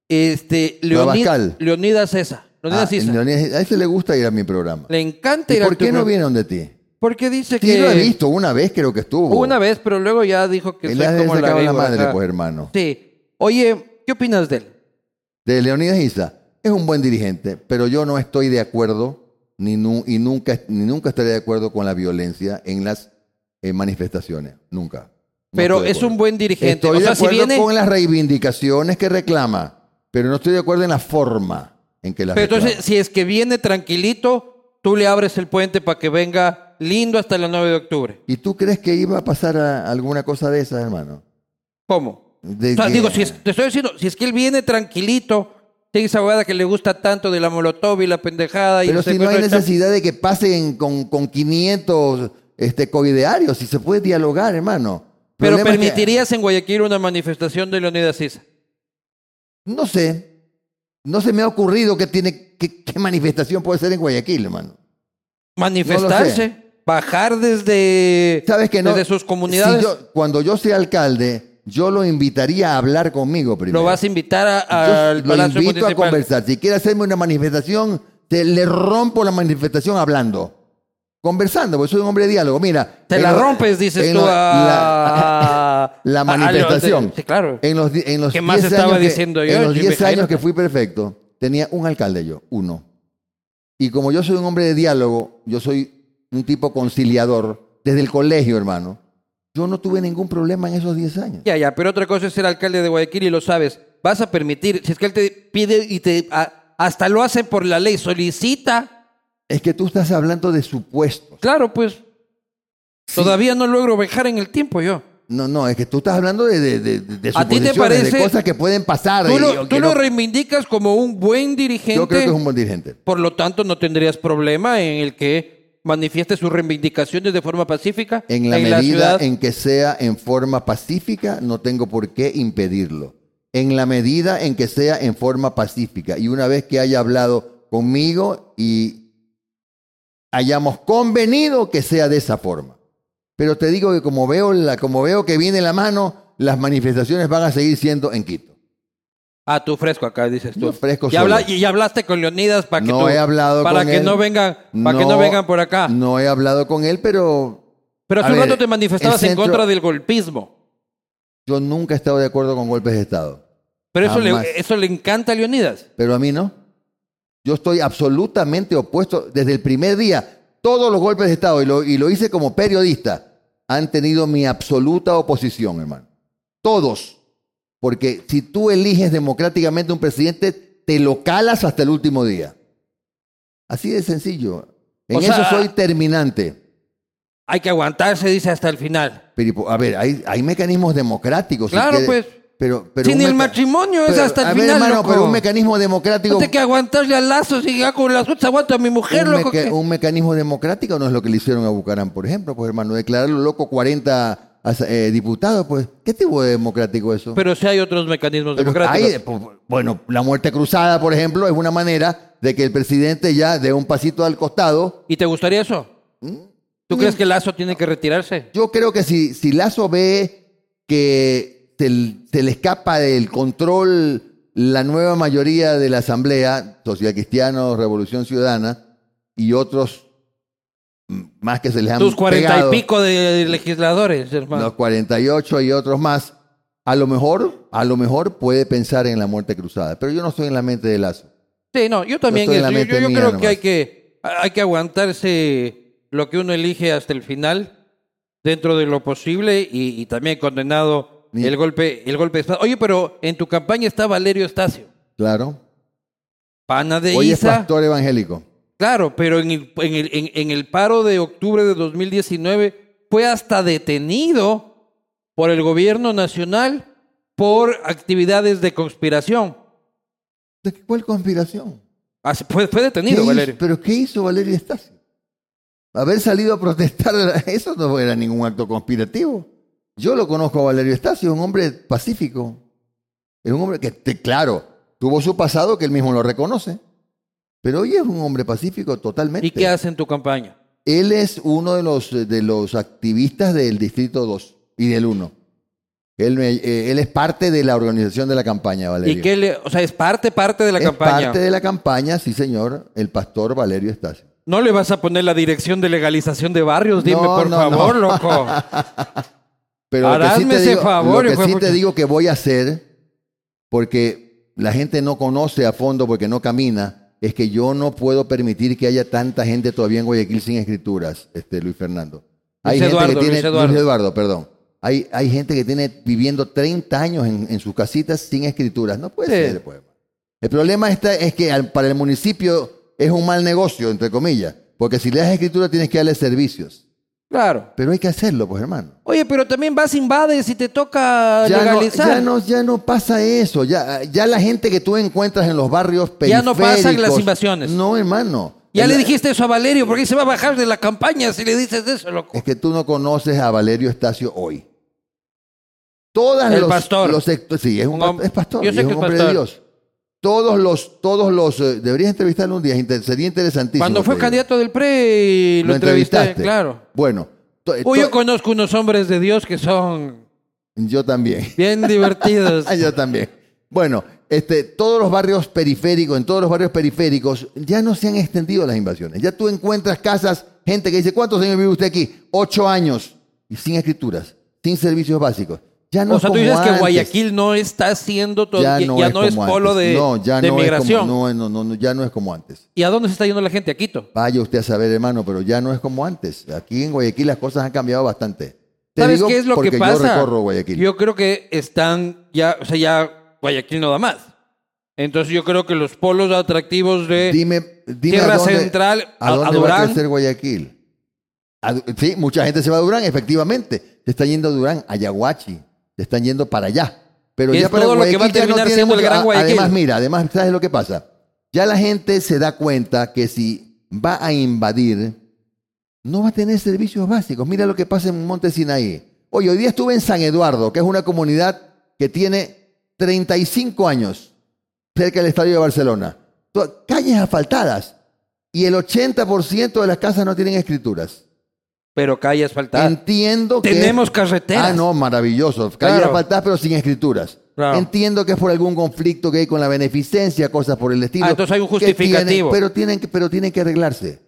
Este, Leonid, Abascal. Leonidas César. Leonidas Ah, César. Leonidas- a ese le gusta ir a mi programa. Le encanta ¿Y ir a por tu qué no pro- viene donde ti? Porque dice Sí, que... lo he visto. Una vez creo que estuvo. Una vez, pero luego ya dijo que soy le como la sacado la víbora, madre, ajá. pues, hermano. Sí. Oye, ¿qué opinas de él? De Leonidas Isa. Es un buen dirigente, pero yo no estoy de acuerdo ni nu- y nunca, ni nunca estaré de acuerdo con la violencia en las eh, manifestaciones. Nunca. Pero es un buen dirigente. Estoy o sea, de si acuerdo viene... con las reivindicaciones que reclama, pero no estoy de acuerdo en la forma en que las Pero reclama. entonces, si es que viene tranquilito, tú le abres el puente para que venga lindo hasta el 9 de octubre. ¿Y tú crees que iba a pasar a alguna cosa de esas, hermano? ¿Cómo? De O sea, que- digo, si es- te estoy diciendo, si es que él viene tranquilito, tiene esa abogada que le gusta tanto de la molotov y la pendejada y Pero el si no hay necesidad de que pasen con, con 500 este, covidearios, si se puede dialogar, hermano. Pero Problema es que- permitirías en Guayaquil una manifestación de Leonidas Sisa. no sé. No se me ha ocurrido que tiene, qué, qué manifestación puede ser en Guayaquil, hermano. Manifestarse, bajar desde, ¿Sabes que no? desde sus comunidades. Si yo- cuando yo sea alcalde, yo lo invitaría a hablar conmigo primero. lo vas a invitar a- Yo al lo invito a conversar. Si quiere hacerme una manifestación, te, le rompo la manifestación hablando. Conversando, porque soy un hombre de diálogo. Mira. Te la lo- rompes, dices tú, lo- a... la, la a- a- manifestación. Sí, claro. En los, en los ¿Qué más 10 estaba años que- diciendo yo, En los Jimmy 10 años que fui perfecto, tenía un alcalde yo, uno. Y como yo soy un hombre de diálogo, yo soy un tipo conciliador, desde el colegio, hermano, yo no tuve ningún problema en esos 10 años. Ya, ya, pero otra cosa es ser alcalde de Guayaquil y lo sabes. Vas a permitir, si es que él te pide y te hasta lo hace por la ley, solicita. Es que tú estás hablando de supuestos. Claro, pues. Todavía no logro viajar en el tiempo yo. No, no, es que tú estás hablando de, de, de, de ¿A ti te parece- de cosas que pueden pasar. Tú y- lo, tú lo no- reivindicas como un buen dirigente. yo creo que es un buen dirigente. Por lo tanto, no tendrías problema en el que manifieste sus reivindicaciones de forma pacífica En la medida ciudad. en que sea en forma pacífica, no tengo por qué impedirlo. En la medida en que sea en forma pacífica. Y una vez que haya hablado conmigo y hayamos convenido que sea de esa forma. Pero te digo que como veo, la, como veo que viene la mano, las manifestaciones van a seguir siendo en Quito. Ah, tú fresco acá, dices tú. Yo fresco y, habla- y hablaste con Leonidas para que No tú- he hablado para con que él. no vengan, para que no vengan por acá. No he hablado con él, pero Pero hace un ver, rato te manifestabas en contra del golpismo. yo nunca he estado de acuerdo con golpes de Estado. Pero eso Jamás. le, eso le encanta a Leonidas. Pero a mí no. Yo estoy absolutamente opuesto desde el primer día. Todos los golpes de Estado, y lo, y lo hice como periodista, han tenido mi absoluta oposición, hermano. Todos. Porque si tú eliges democráticamente un presidente, te lo calas hasta el último día. Así de sencillo. En O eso sea, soy terminante. Hay que aguantarse, dice, hasta el final. Pero, a ver, hay, hay mecanismos democráticos. Claro, pues. Pero, pero Si un ni el matrimonio es pero, hasta el a ver, final, hermano, loco. pero un mecanismo democrático. No te que aguantarle a lazos y ya con las otras aguanta a mi mujer, un, loco. meca- que- un mecanismo democrático no es lo que le hicieron a Bucarán, por ejemplo, pues hermano, declararlo loco 40 as- eh, diputados, pues, ¿qué tipo de democrático es eso? Pero sí hay otros mecanismos Pero democráticos. hay, pues, bueno, la muerte cruzada, por ejemplo, es una manera de que el presidente ya dé un pasito al costado. ¿Y te gustaría eso? ¿Mm? ¿Tú crees que Lazo tiene que retirarse? Yo creo que si, si Lazo ve que se, le escapa del control la nueva mayoría de la Asamblea, Sociedad Cristiana, Revolución Ciudadana, y otros más que se les han Tus cuarenta y pico de legisladores, hermano. los 48 y otros más, a lo mejor, a lo mejor puede pensar en la muerte cruzada. Pero yo no estoy en la mente de Lazo. Sí, no, yo también. estoy en la eso. Yo, yo mía creo nomás. que hay que hay que aguantarse lo que uno elige hasta el final, dentro de lo posible y, y también condenado Ni- el golpe el golpe de. Oye, pero en tu campaña está Valerio Estacio, Claro. pana de Hoy es Isa. pastor evangélico. Claro, pero en el, en, el, en- en el paro de octubre de 2019 fue hasta detenido por el gobierno nacional por actividades de conspiración. ¿De qué- cuál conspiración? Ah, fue, fue detenido, ¿Qué Valerio. hizo? ¿Pero qué hizo Valerio Estacio? Haber salido a protestar, eso no era ningún acto conspirativo. Yo lo conozco a Valerio Estacio, es un hombre pacífico. Es un hombre que, claro, tuvo su pasado que él mismo lo reconoce. Pero hoy es un hombre pacífico totalmente. ¿Y qué hace en tu campaña? Él es uno de los, de los activistas del Distrito 2 y del 1. Él, me- eh, él es parte de la organización de la campaña, Valerio. ¿Y qué le, o sea, es parte, parte de la es campaña? parte de la campaña, sí señor, el pastor Valerio Estacio. ¿No le vas a poner la dirección de legalización de barrios? Dime, No, por no, favor, no. loco. Pero lo que sí te ese digo, favor, lo que sí te digo que voy a hacer, porque la gente no conoce a fondo porque no camina, es que yo no puedo permitir que haya tanta gente todavía en Guayaquil sin escrituras, este Luis Fernando. Hay Luis gente Eduardo, que tiene, Luis Eduardo. Luis Eduardo, perdón. Hay, hay gente que tiene viviendo 30 años en, en sus casitas sin escrituras. No puede Sí. ser, pues. El problema está, es que al- para el municipio es un mal negocio, entre comillas, porque si le das escritura tienes que darle servicios. Claro. Pero hay que hacerlo, pues hermano. Oye, pero también vas, invades y te toca Ya no, legalizar. ya, no, ya no pasa eso. Ya, ya la gente que tú encuentras en los barrios Ya periféricos. no pasan las invasiones. No, hermano. Ya le dijiste eso a Valerio, porque se va a bajar de la campaña si le dices eso, loco. Es que tú no conoces a Valerio Estacio hoy. Todas El los, pastor. los secto- sí, es un, es pastor. yo sé es que un es hombre de Dios. Todos los, todos los, eh, deberías entrevistarlo un día, inter- sería interesantísimo. Cuando fue candidato del PRE y lo, entrevisté, claro. Bueno, to- Uy, yo to- conozco unos hombres de Dios que son yo también. bien divertidos. Ah, Yo también. Bueno, este, todos los barrios periféricos, en todos los barrios periféricos, ya no se han extendido las invasiones. Ya tú encuentras casas, gente que dice, ¿cuántos años vive usted aquí? Ocho años. Y sin escrituras, sin servicios básicos. Ya no o sea, tú dices que. Guayaquil no está siendo todo, ya, ya no es, polo antes. de, no, ya de no migración. Es como, no, no, no, ya no es como antes. ¿Y a dónde se está yendo la gente? A Quito. Vaya usted a saber, hermano, pero ya no es como antes. Aquí en Guayaquil las cosas han cambiado bastante. Te ¿Sabes digo qué es lo que pasa? Yo recorro Guayaquil. Yo creo que están ya, o sea, ya Guayaquil no da más. Entonces yo creo que los polos atractivos de Dime, dime Tierra a dónde, Central, a, a- a dónde va a Durán. crecer Guayaquil. A Du- sí, mucha gente se va a Durán, efectivamente. Se está yendo a Durán, a Yaguachi. Están yendo para allá. Pero ya para todo lo que va a Guayaquil ya no tiene mucho- Gran Guayaquil. Además, mira, además, ¿sabes lo que pasa? Ya la gente se da cuenta que si va a invadir, no va a tener servicios básicos. Mira lo que pasa en Monte Sinaí. Oye, hoy día estuve en San Eduardo, que es una comunidad que tiene 35 años, cerca del Estadio de Barcelona. Calles asfaltadas. Y el 80% de las casas no tienen escrituras. Pero calles faltadas. Entiendo que... Tenemos carreteras. Ah, no, maravilloso. Calles Claro. asfaltadas, pero sin escrituras. Claro. Entiendo que es por algún conflicto que hay con la beneficencia, cosas por el estilo. Ah, entonces hay un que tienen- justificativo. pero, tienen que, pero tienen que arreglarse.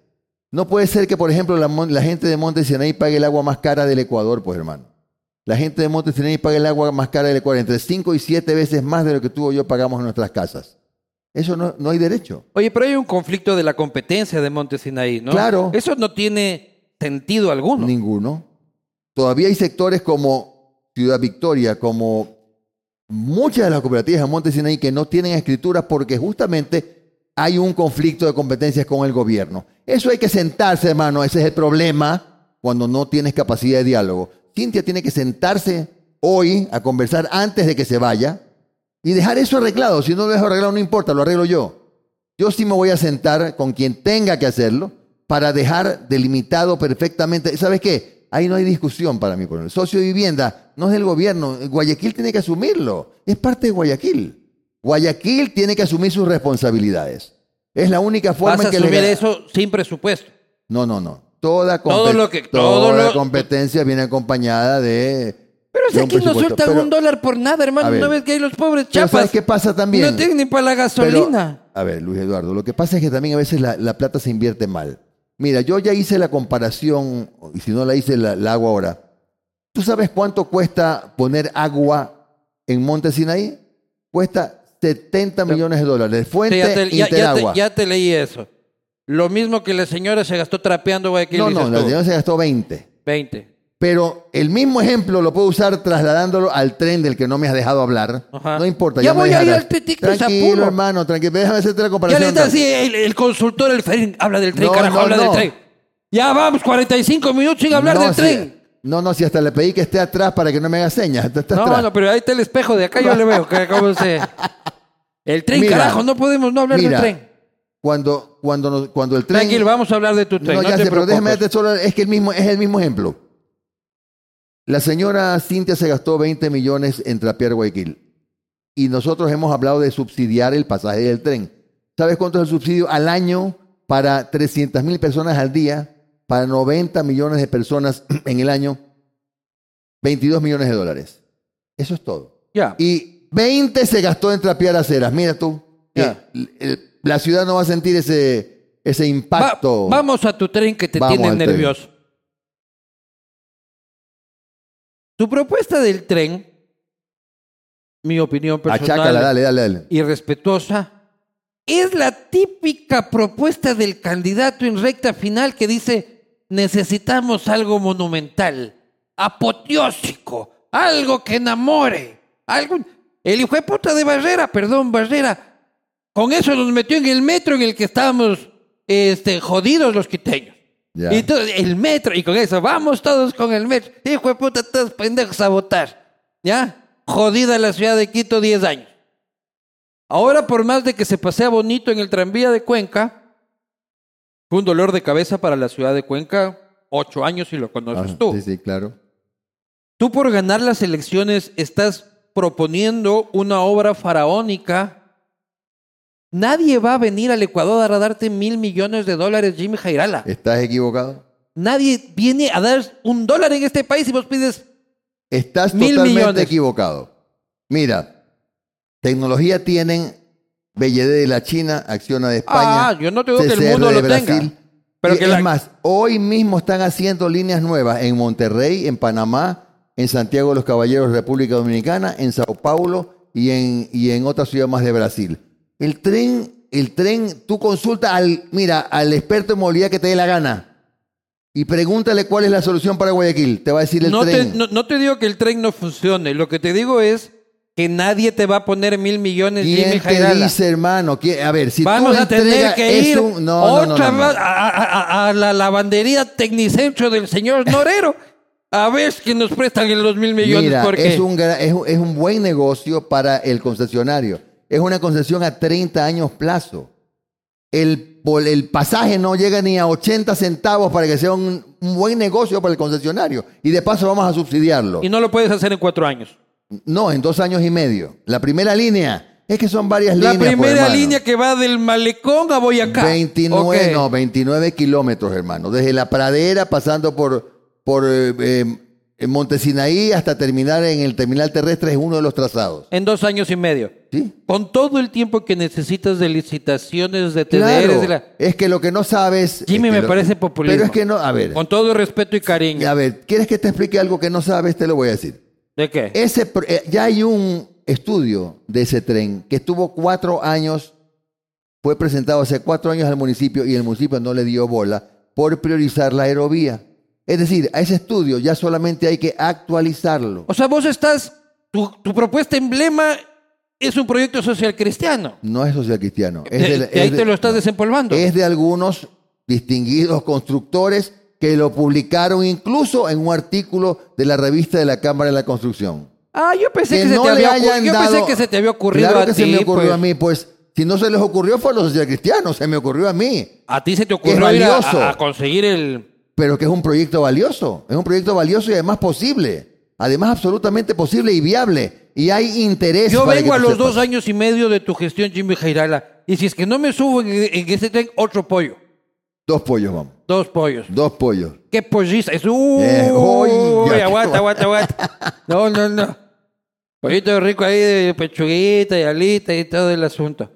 No puede ser que, por ejemplo, la, mon- la gente de Monte Sinaí pague el agua más cara del Ecuador, pues, hermano. La gente de Monte Sinaí pague el agua más cara del Ecuador, entre 5 y 7 veces más de lo que tú o yo pagamos en nuestras casas. Eso no, no hay derecho. Oye, pero hay un conflicto de la competencia de Monte Sinaí, ¿no? Claro. Eso no tiene sentido alguno. Ninguno. Todavía hay sectores como Ciudad Victoria, como muchas de las cooperativas de Monte Sinaí que no tienen escrituras porque justamente hay un conflicto de competencias con el gobierno. Eso hay que sentarse, hermano. Ese es el problema cuando no tienes capacidad de diálogo. Cintia tiene que sentarse hoy a conversar antes de que se vaya y dejar eso arreglado. Si no lo dejo arreglado, no importa, lo arreglo yo. Yo sí me voy a sentar con quien tenga que hacerlo para dejar delimitado perfectamente. ¿Sabes qué? Ahí no hay discusión para mí. El socio de vivienda no es del gobierno. Guayaquil tiene que asumirlo. Es parte de Guayaquil. Guayaquil tiene que asumir sus responsabilidades. Es la única forma Vas a en que le asumir ga- eso sin presupuesto. No, no, no. Toda, Todo compet- lo que- toda todo lo- competencia viene acompañada de. Pero un aquí no sueltan Pero- un dólar por nada, hermano. Ver. ¿No ves que hay los pobres chapas? ¿sabes qué pasa también? No tienen ni para la Pero, gasolina. a ver, Luis Eduardo, lo que pasa es que también a veces la, la plata se invierte mal. Mira, yo ya hice la comparación, y si no la hice, la, la hago ahora. ¿Tú sabes cuánto cuesta poner agua en Monte Sinaí? Cuesta 70 millones de dólares. Sí, Fuente ya, te, ya- ya te- Interagua. ya te leí eso. Lo mismo que la señora se gastó trapeando Guayaquil. no, no, la señora se gastó 20. 20. Pero el mismo ejemplo lo puedo usar trasladándolo al tren del que no me has dejado hablar. Ajá. No importa. Ya voy a ir al de Tranquilo, hermano, tranquilo. Déjame hacerte la Ya comparación. le está así el, el consultor, el Ferín, habla del tren, No, carajo, no, habla no. del tren. Ya vamos, 45 minutos sin hablar del si- tren. No, no, si hasta le pedí que esté atrás para que no me haga señas. Está- está No, atrás. no, pero ahí está el espejo de acá, yo le veo. que cómo se... El tren, Mira, carajo, no podemos no hablar mira, del tren. cuando, cuando, cuando el tren... Tranquilo, vamos a hablar de tu tren. No, ya te sé, pero déjame darte solo, es que el mismo, es el mismo ejemplo. La señora Cintia se gastó 20 millones en trapear Guayaquil. Y nosotros hemos hablado de subsidiar el pasaje del tren. ¿Sabes cuánto es el subsidio al año para 300 mil personas al día? Para 90 millones de personas en el año, 22 millones de dólares. Eso es todo. Ya. Y 20 se gastó en trapear aceras. Mira tú, el- el- la ciudad no va a sentir ese, ese Va- impacto. vamos a tu tren que te Vamos tiene nervioso. Tu propuesta del tren, mi opinión personal Achácala, dale, dale, dale. y respetuosa, es la típica propuesta del candidato en recta final que dice necesitamos algo monumental, apoteósico, algo que enamore, algo... El hijo de puta de Barrera, perdón, Barrera, con eso nos metió en el metro en el que estábamos este, jodidos los quiteños. Ya. Y todo, el metro, y con eso, vamos todos con el metro. Hijo de puta, todos pendejos a votar. ¿Ya? Jodida la ciudad de Quito 10 años. Ahora, por más de que se pasea bonito en el tranvía de Cuenca, fue un dolor de cabeza para la ciudad de Cuenca, ocho años y lo conoces Ah, tú. Sí, sí, claro. Tú por ganar las elecciones estás proponiendo una obra faraónica. Nadie va a venir al Ecuador a darte mil millones de dólares, Jimmy Jairala. ¿Estás equivocado? Nadie viene a dar un dólar en este país y vos pides... Estás Mil totalmente millones. equivocado. Mira, tecnología tienen BYD de la China, Acciona de España. Ah, yo no te digo que el CCR mundo de lo Brasil. tenga. Pero Y que es la- más, hoy mismo están haciendo líneas nuevas en Monterrey, en Panamá, en Santiago de los Caballeros, República Dominicana, en Sao Paulo y en, y en otra ciudad más de Brasil. El tren, el tren, tú consulta al, mira, al experto en movilidad que te dé la gana y pregúntale cuál es la solución para Guayaquil. Te va a decir el no, te, tren. no, no te digo que el tren no funcione. Lo que te digo es que nadie te va a poner mil millones, Jimmy ¿Quién te Jairala. dice, hermano? ¿Quién- A ver, si Vamos tú a tener que ir un- no, otra no, A, a- a- a la lavandería Tecnicentro del señor Norero a ver si nos prestan los mil millones. Mira, porque es un, gra- es, un- es un buen negocio para el concesionario. Es una concesión a 30 años plazo. El, el pasaje no llega ni a 80 centavos para que sea un, un buen negocio para el concesionario. Y de paso vamos a subsidiarlo. Y no lo puedes hacer en cuatro años. No, en dos años y medio. La primera línea, es que son varias La líneas. pues, primera línea que va del malecón a Boyacá. 29, Ok. no, 29 kilómetros, hermano. Desde la pradera, pasando por, por eh, eh, en Montesinaí hasta terminar en el terminal terrestre es uno de los trazados. En dos años y medio. ¿Sí? Con todo el tiempo que necesitas de licitaciones, de TDRs, Claro. de la... Es que lo que no sabes. Jimmy es que me lo- parece populismo. Pero es que no, a ver, Con todo respeto y cariño. a ver, ¿quieres que te explique algo que no sabes? Te lo voy a decir. ¿De qué? Ese, eh, ya hay un estudio de ese tren que estuvo cuatro años, fue presentado hace cuatro años al municipio y el municipio no le dio bola por priorizar la aerovía. Es decir, a ese estudio ya solamente hay que actualizarlo. O sea, vos estás... Tu, tu propuesta emblema es un proyecto social cristiano. No es social cristiano. Es De- de ahí te lo estás desempolvando. Es de algunos distinguidos constructores que lo publicaron incluso en un artículo de la revista de la Cámara de la Construcción. Ah, yo pensé que, que se, te había, ocurrido. yo dado- pensé que se te había ocurrido Claro a que ti. se me ocurrió pues. a mí, pues si no se les ocurrió fue a los socialcristianos, se me ocurrió a mí. A ti se te ocurrió ir a- a conseguir el... Pero que es un proyecto valioso, es un proyecto valioso y además posible, además absolutamente posible y viable. Y hay interés. Yo vengo a los dos años y medio de tu gestión, Jimmy Jairala. Y si es que no me subo en, en ese tren, otro pollo. Dos pollos, vamos. Dos pollos. Dos pollos. ¡Qué polliza! Es uy, Eh, uy, ya, aguanta, aguanta, aguanta. No, no, no. Pollito rico ahí de pechuguita y alita y todo el asunto.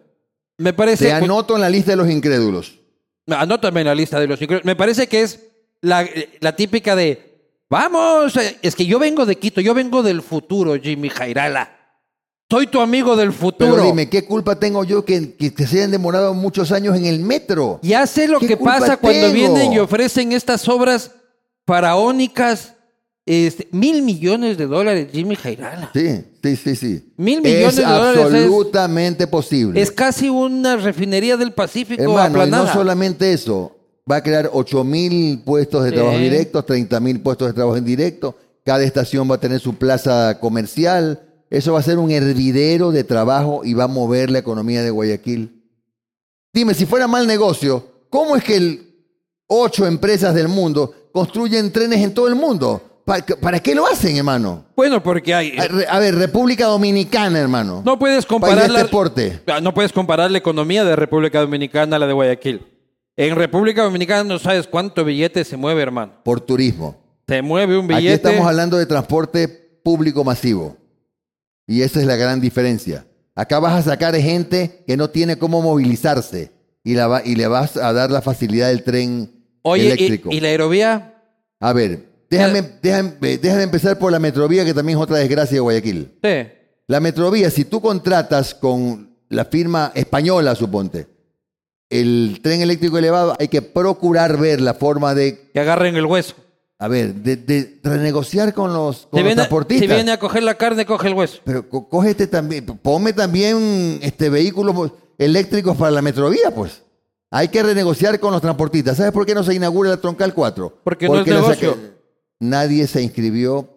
Me parece... Te anoto en la lista de los incrédulos. Anótame en la lista de los incrédulos. Me parece que es la, la típica de, vamos, eh, es que yo vengo de Quito, yo vengo del futuro, Jimmy Jairala. Soy tu amigo del futuro. Pero dime, ¿qué culpa tengo yo que, que te se hayan demorado muchos años en el metro? Ya sé lo ¿Qué que pasa cuando tengo? vienen y ofrecen estas obras faraónicas. Este, mil millones de dólares, Jimmy Jairala. Sí, sí, sí, sí. Mil millones es de dólares es- absolutamente posible. Es casi una refinería del Pacífico Hermano, y aplanada. no solamente eso, va a crear 8 mil puestos de Sí. trabajo directos, 30 mil puestos de trabajo indirecto. Cada estación va a tener su plaza comercial. Eso va a ser un hervidero de trabajo y va a mover la economía de Guayaquil. Dime, si fuera mal negocio, ¿cómo es que el ocho empresas del mundo construyen trenes en todo el mundo? ¿Para, para qué lo hacen, hermano? Bueno, porque hay... A, ver, República Dominicana, hermano. No puedes País comparar de la, deporte. Ah, no puedes comparar la economía de República Dominicana a la de Guayaquil. En República Dominicana no sabes cuánto billete se mueve, hermano. Por turismo. Se mueve un Aquí billete. estamos hablando de transporte público masivo. Y esa es la gran diferencia. Acá vas a sacar gente que no tiene cómo movilizarse y, la va- y le vas a dar la facilidad del tren Oye, eléctrico. y la aerovía? A ver, déjame, déjame, eh, déjame empezar por la metrovía, que también es otra desgracia de Guayaquil. Sí. La metrovía, si tú contratas con la firma española, suponte, el tren eléctrico elevado, hay que procurar ver la forma de, Que agarren el hueso. a ver, de, de renegociar con los, con Si los viene, transportistas. si viene a coger la carne, coge el hueso. Pero co- cógete también, ponme también este vehículos eléctricos para la metrovía, pues. Hay que renegociar con los transportistas. ¿Sabes por qué no se inaugura la Troncal 4? Porque no es negocio. Nadie se inscribió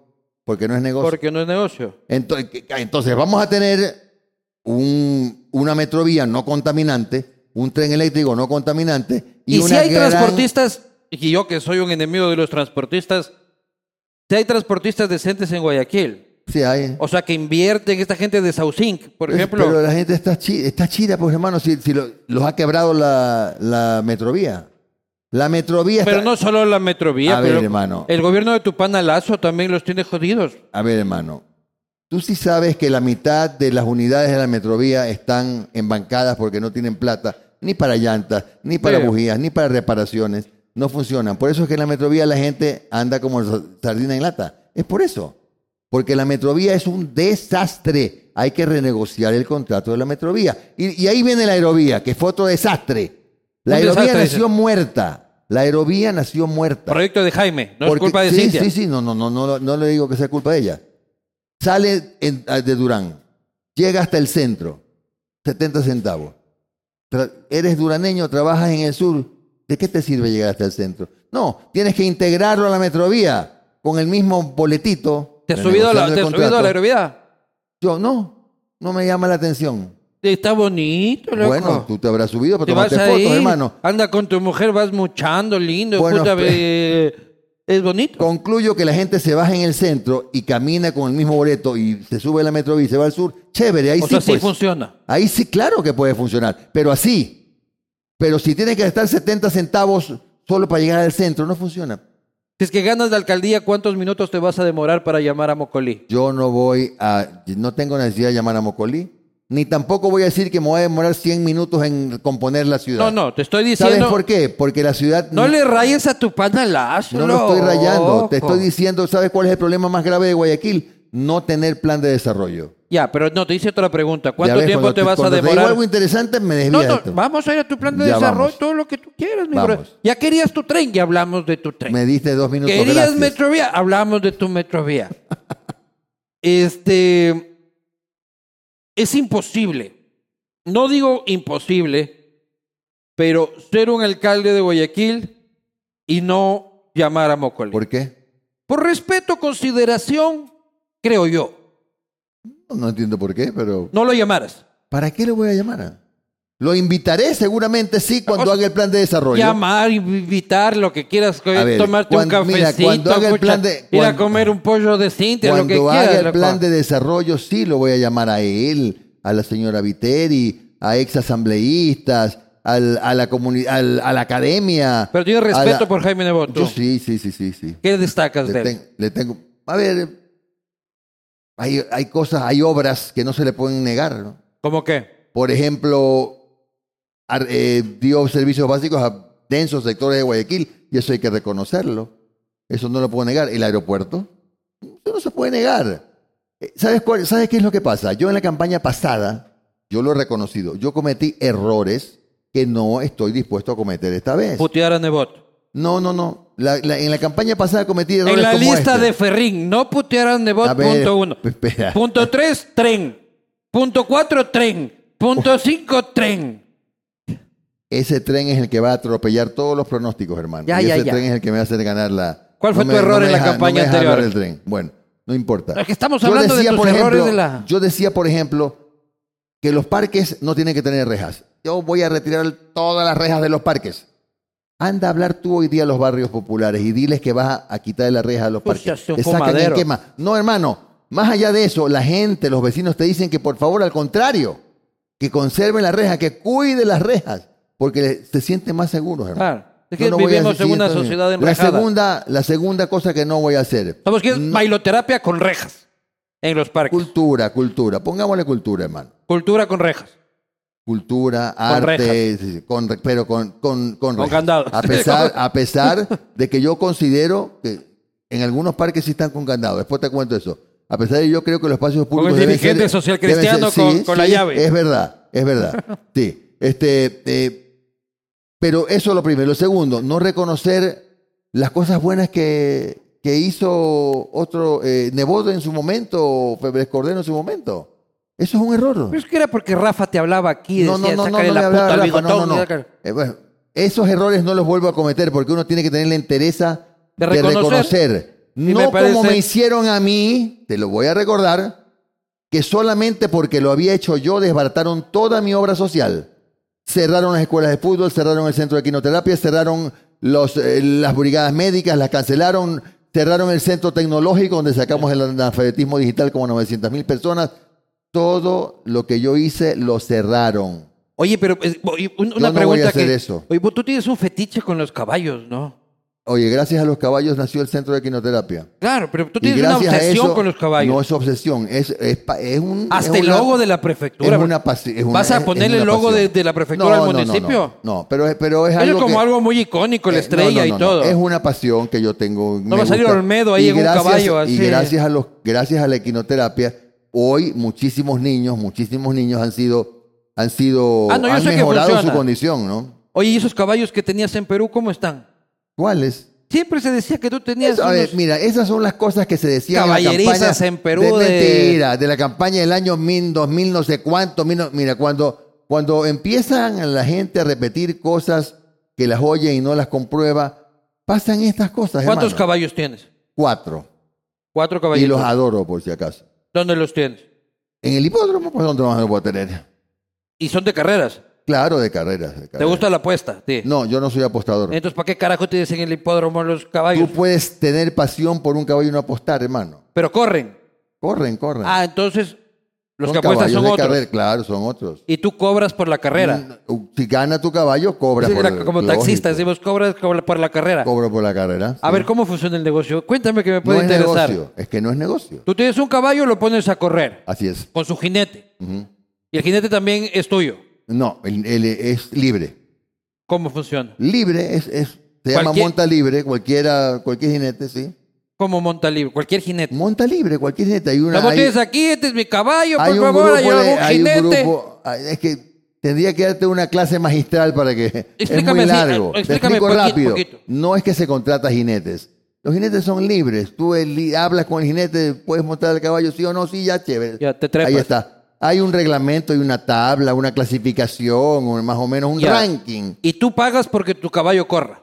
porque no es negocio. Porque no es negocio. Entonces, entonces vamos a tener un- una metrovía no contaminante, un tren eléctrico no contaminante y, Y, si hay gran- transportistas, y yo que soy un enemigo de los transportistas, si hay transportistas decentes en Guayaquil, Sí, hay. o sea, que invierten esta gente de Saucink, por Es- ejemplo, Pero la gente está, chi- está chida, pues hermano, si, si lo- los ha quebrado la, la metrovía. La metrovía pero está- no solo la metrovía, A ver, pero hermano. el gobierno de Tupana Lazo también los tiene jodidos. A ver, hermano. Tú sí sabes que la mitad de las unidades de la metrovía están embancadas porque no tienen plata, ni para llantas, ni para bujías, ni para reparaciones. No funcionan. Por eso es que en la metrovía la gente anda como sa- sardina en lata. Es por eso. Porque la metrovía es un desastre. Hay que renegociar el contrato de la metrovía. Y, y ahí viene la aerovía, que fue otro desastre. La Un aerovía desastre, nació muerta. La aerovía nació muerta. Proyecto de Jaime, no es culpa de sí, Cintia. Sí, sí, no, no, no, no, no le digo que sea culpa de ella. Sale en- ah, de Durán, llega hasta el centro, 70 centavos. Tra- eres duraneño, trabajas en el sur, ¿de qué te sirve llegar hasta el centro? No, tienes que integrarlo a la metrovía con el mismo boletito. ¿Te has subido, a la, renegociando te el has subido a la contrato. aerovía? Yo, no, no me llama la atención. Está bonito, loco. Bueno, tú te habrás subido, Te pero vas tomaste ahí, fotos, hermano. anda con tu mujer, vas muchando, lindo, Bueno, puta, pues- es bonito. Concluyo que la gente se baja en el centro y camina con el mismo boleto y se sube a la metrovía y se va al sur. Chévere, ahí o sí, sea, sí pues. funciona. Ahí sí, claro que puede funcionar, pero así. Pero si tiene que gastar 70 centavos solo para llegar al centro, no funciona. Si es que ganas de alcaldía, ¿cuántos minutos te vas a demorar para llamar a Mocolí? Yo no voy a, no tengo necesidad de llamar a Mocolí, ni tampoco voy a decir que me voy a demorar 100 minutos en componer la ciudad. No, no, te estoy ¿Sabes diciendo. por qué? Porque la ciudad No le rayes a tu pana lazo. no lo estoy rayando. Te loco. estoy diciendo, ¿sabes cuál es el problema más grave de Guayaquil? No tener plan de desarrollo. Ya, pero no, te hice otra pregunta. ¿Cuánto ves, tiempo te vas a cuando Te digo demorar? algo interesante, me No, desvías no, esto. vamos a ir a tu plan de Ya desarrollo, vamos. todo lo que tú quieras, mi bro. Ya querías tu tren, ya hablamos de tu tren. Me diste dos minutos ¿Querías gracias. Metrovía? Hablamos de tu Metrovía. este. Es imposible. No digo imposible, pero ser un alcalde de Guayaquil y no llamar a Mocolí. ¿Por qué? Por respeto, consideración, creo yo. No, no entiendo por qué, pero... No lo llamaras. ¿Para qué lo voy a llamar? Lo invitaré seguramente sí cuando O sea, haga el plan de desarrollo. Llamar, invitar, lo que quieras, ver, tomarte un cuando- mira, cafecito, cuando haga el plan de- ir a cuando- comer un pollo de Cintia, lo que Cuando quieras. haga el plan de desarrollo, sí lo voy a llamar a él, a la señora Viteri, a ex asambleístas, al- a, la al- a la academia. Pero tienes a respeto la- por Jaime Nebot. Yo sí, sí, sí, sí, sí. ¿Qué destacas de Le, él? ten- le tengo. A ver, hay, hay cosas, hay obras que no se le pueden negar. ¿no? ¿Cómo qué? Por ejemplo, eh, dio servicios básicos a densos sectores de Guayaquil y eso hay que reconocerlo. Eso no lo puedo negar. El aeropuerto, eso no se puede negar. Eh, ¿Sabes, cuál- ¿Sabes qué es lo que pasa? Yo en la campaña pasada, yo lo he reconocido, yo cometí errores que no estoy dispuesto a cometer esta vez. Putear a Nebot. No, no, no. La- la- en la campaña pasada cometí errores En la como lista este. de Ferrín, no putear a Nebot, A ver, punto uno. espera. Punto tres, tren. Punto cuatro, tren. Punto cinco, tren. Ese tren es el que va a atropellar todos los pronósticos, hermano. Ya, y ya, ese ya. tren es el que me va a hacer ganar la. ¿Cuál fue tu error en la campaña deja anterior? tren. Bueno, no importa. Es que estamos hablando de tus errores ejemplo, de la- Yo decía, por ejemplo, que los parques no tienen que tener rejas. yo voy a retirar todas las rejas de los parques. Anda a hablar tú hoy día a los barrios populares y diles que vas a quitar las rejas de los parques. Te sacan quema. No, hermano, más allá de eso, la gente, los vecinos te dicen que por favor, al contrario, que conserven las rejas, que cuiden las rejas, porque se sienten más seguros, hermano. Claro. Es que no voy a vivimos en una sociedad La enrejada. segunda, la segunda cosa que no voy a hacer. Somos que es bailoterapia con rejas en los parques. Cultura, cultura. Pongámosle cultura, hermano. Cultura con rejas. Cultura, arte, con re- pero con, con, con, rejas. candado. A pesar, a pesar de que yo considero que en algunos parques sí están con candado. Después te cuento eso. A pesar de que yo creo que los espacios públicos el deben dirigente social cristiano con- con la llave. Es verdad, es verdad. Sí. Este, eh, pero eso es lo primero. Lo segundo, no reconocer las cosas buenas que, que hizo otro eh, Nebodo en su momento, o Febres Cordero en su momento. Eso es un error. Pero es que era porque Rafa te hablaba aquí No, decía, no, no, no, no la puta Rafa, no, bigotón. no, no. Eh, bueno, esos errores no los vuelvo a cometer porque uno tiene que tener la entereza De de reconocer. reconocer. Y me No parece- como me hicieron a mí, te lo voy a recordar, que solamente porque lo había hecho yo desbarataron toda mi obra social. Cerraron las escuelas de fútbol, cerraron el centro de quinoterapia, cerraron los, eh, las brigadas médicas, las cancelaron, cerraron el centro tecnológico donde sacamos el analfabetismo digital como 900 mil personas. Todo lo que yo hice lo cerraron. Oye, pero eh, Yo una voy pregunta a hacer que... eso. Oye, vos- tú tienes un fetiche con los caballos, ¿no? Oye, gracias a los caballos nació el centro de quinoterapia. Claro, pero tú tienes una obsesión eso- con los caballos. No es obsesión, es, es, es un. Hasta es el una- logo de la prefectura. es una pasi- es una- ¿Vas a ponerle el logo de, pasión. de la prefectura No, al no, no, municipio? No, no, pero, es- pero es algo. es como que- algo muy icónico, la eh, estrella no, no, y no, todo. Es una pasión que yo tengo. me va a salir. Olmedo ahí Y en un gracias- caballo, así. Y gracias a, los, gracias a la equinoterapia, hoy muchísimos niños, muchísimos niños han sido, han sido, Ah, no, han mejorado su condición, ¿no? Oye, ¿y esos caballos que tenías en Perú, cómo están? ¿Cuáles? Siempre se decía que tú tenías Eso, a ver, unos- mira, esas son las cosas que se decían en la Caballerizas campaña. en Perú De de- mentira, de la campaña del año 1000, 2000, no sé cuánto. mil mira, cuando, cuando empiezan la gente a repetir cosas que las oye y no las comprueba, pasan estas cosas. ¿Cuántos hermano. caballos tienes? Cuatro. Cuatro Y caballitos. los adoro, por si acaso. ¿Dónde los tienes? En el hipódromo, pues, ¿dónde más lo puedo tener? Y son de carreras. Claro, de carreras. de ¿Te carreras. gusta la apuesta? Sí. No, yo no soy apostador. Entonces, ¿para qué carajo tienes en el hipódromo los caballos? Tú puedes tener pasión por un caballo y no apostar, hermano. Pero corren. Corren, corren. Ah, entonces los Son que apuestan caballos son de otros. carrera, Claro, son otros. Y tú cobras por la carrera. Mm, Si gana tu caballo, cobra Sí, por la- como lógico. taxista, decimos, cobras cobra por la carrera. Cobro por la carrera. A sí. ver, ¿cómo funciona el negocio? Cuéntame que me no puede es interesar. negocio. Es que no es negocio. Tú tienes un caballo, lo pones a correr Así es. con su jinete. Y el jinete también es tuyo. No, el- es libre. ¿Cómo funciona? Libre es, es se llama Cualquier- monta libre, cualquiera, cualquier jinete, sí. ¿Cómo monta libre? Cualquier jinete. Monta libre, cualquier jinete. Hay una. Hay- tienes aquí, este es mi caballo, hay por un favor, grupo hay de- algún hay un jinete. grupo- ay, es que tendría que darte una clase magistral para que es Explícame muy así, largo. eh, Te explícame explico poqui- rápido. poquito. No es que se contrata jinetes. Los jinetes son libres. Tú el- hablas con el jinete, puedes montar el caballo, sí o no, sí, ya chévere. Ya, te trepas. Ahí está. Hay un reglamento, hay una tabla, una clasificación, más o menos un ranking. Y tú pagas porque tu caballo corra.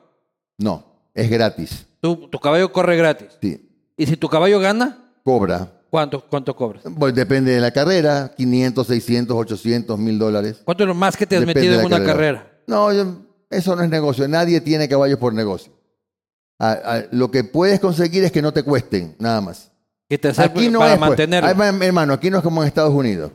No, es gratis. Tu, tu caballo corre gratis. Sí, Y si tu caballo gana, cobra. ¿cuánto, cuánto cobras? Pues depende de la carrera, 500, 600, 800, 1000 dólares. ¿Cuánto es lo más que te has Depende metido en una carrera? No, eso no es negocio. Nadie tiene caballos por negocio. Ah, ah, lo que puedes conseguir es que no te cuesten, nada más. Que te Aquí no para es, pues. mantenerlo. Ay, ma- hermano, aquí no es como en Estados Unidos.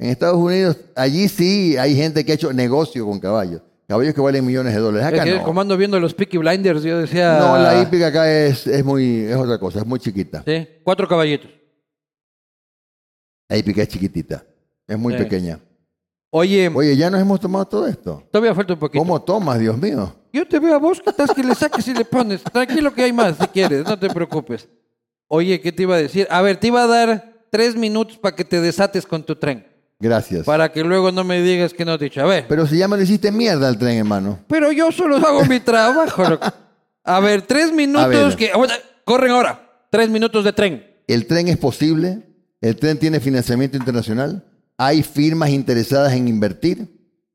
En Estados Unidos, allí sí hay gente que ha hecho negocio con caballos. Caballos que valen millones de dólares. Es Acá que no. como ando viendo los Peaky Blinders, yo decía... No, la hípica acá es, es muy, es otra cosa, es muy chiquita. Sí, cuatro caballitos. La hípica es chiquitita, es muy Sí. pequeña. Oye, Oye, ya nos hemos tomado todo esto. todavía falta un poquito. ¿Cómo tomas, Dios mío? Yo te veo a vos, que estás que le saques y le pones. Tranquilo que hay más, si quieres, no te preocupes. Oye, ¿qué te iba a decir? A ver, te iba a dar tres minutos para que te desates con tu tren. Gracias. Para que luego no me digas que no te he dicho. A ver, Pero si ya me lo hiciste mierda al tren, hermano. pero yo solo hago mi trabajo. loco. A ver, tres minutos ver. que... Corren ahora. Tres minutos de tren. El tren es posible, el tren tiene financiamiento internacional, hay firmas interesadas en invertir,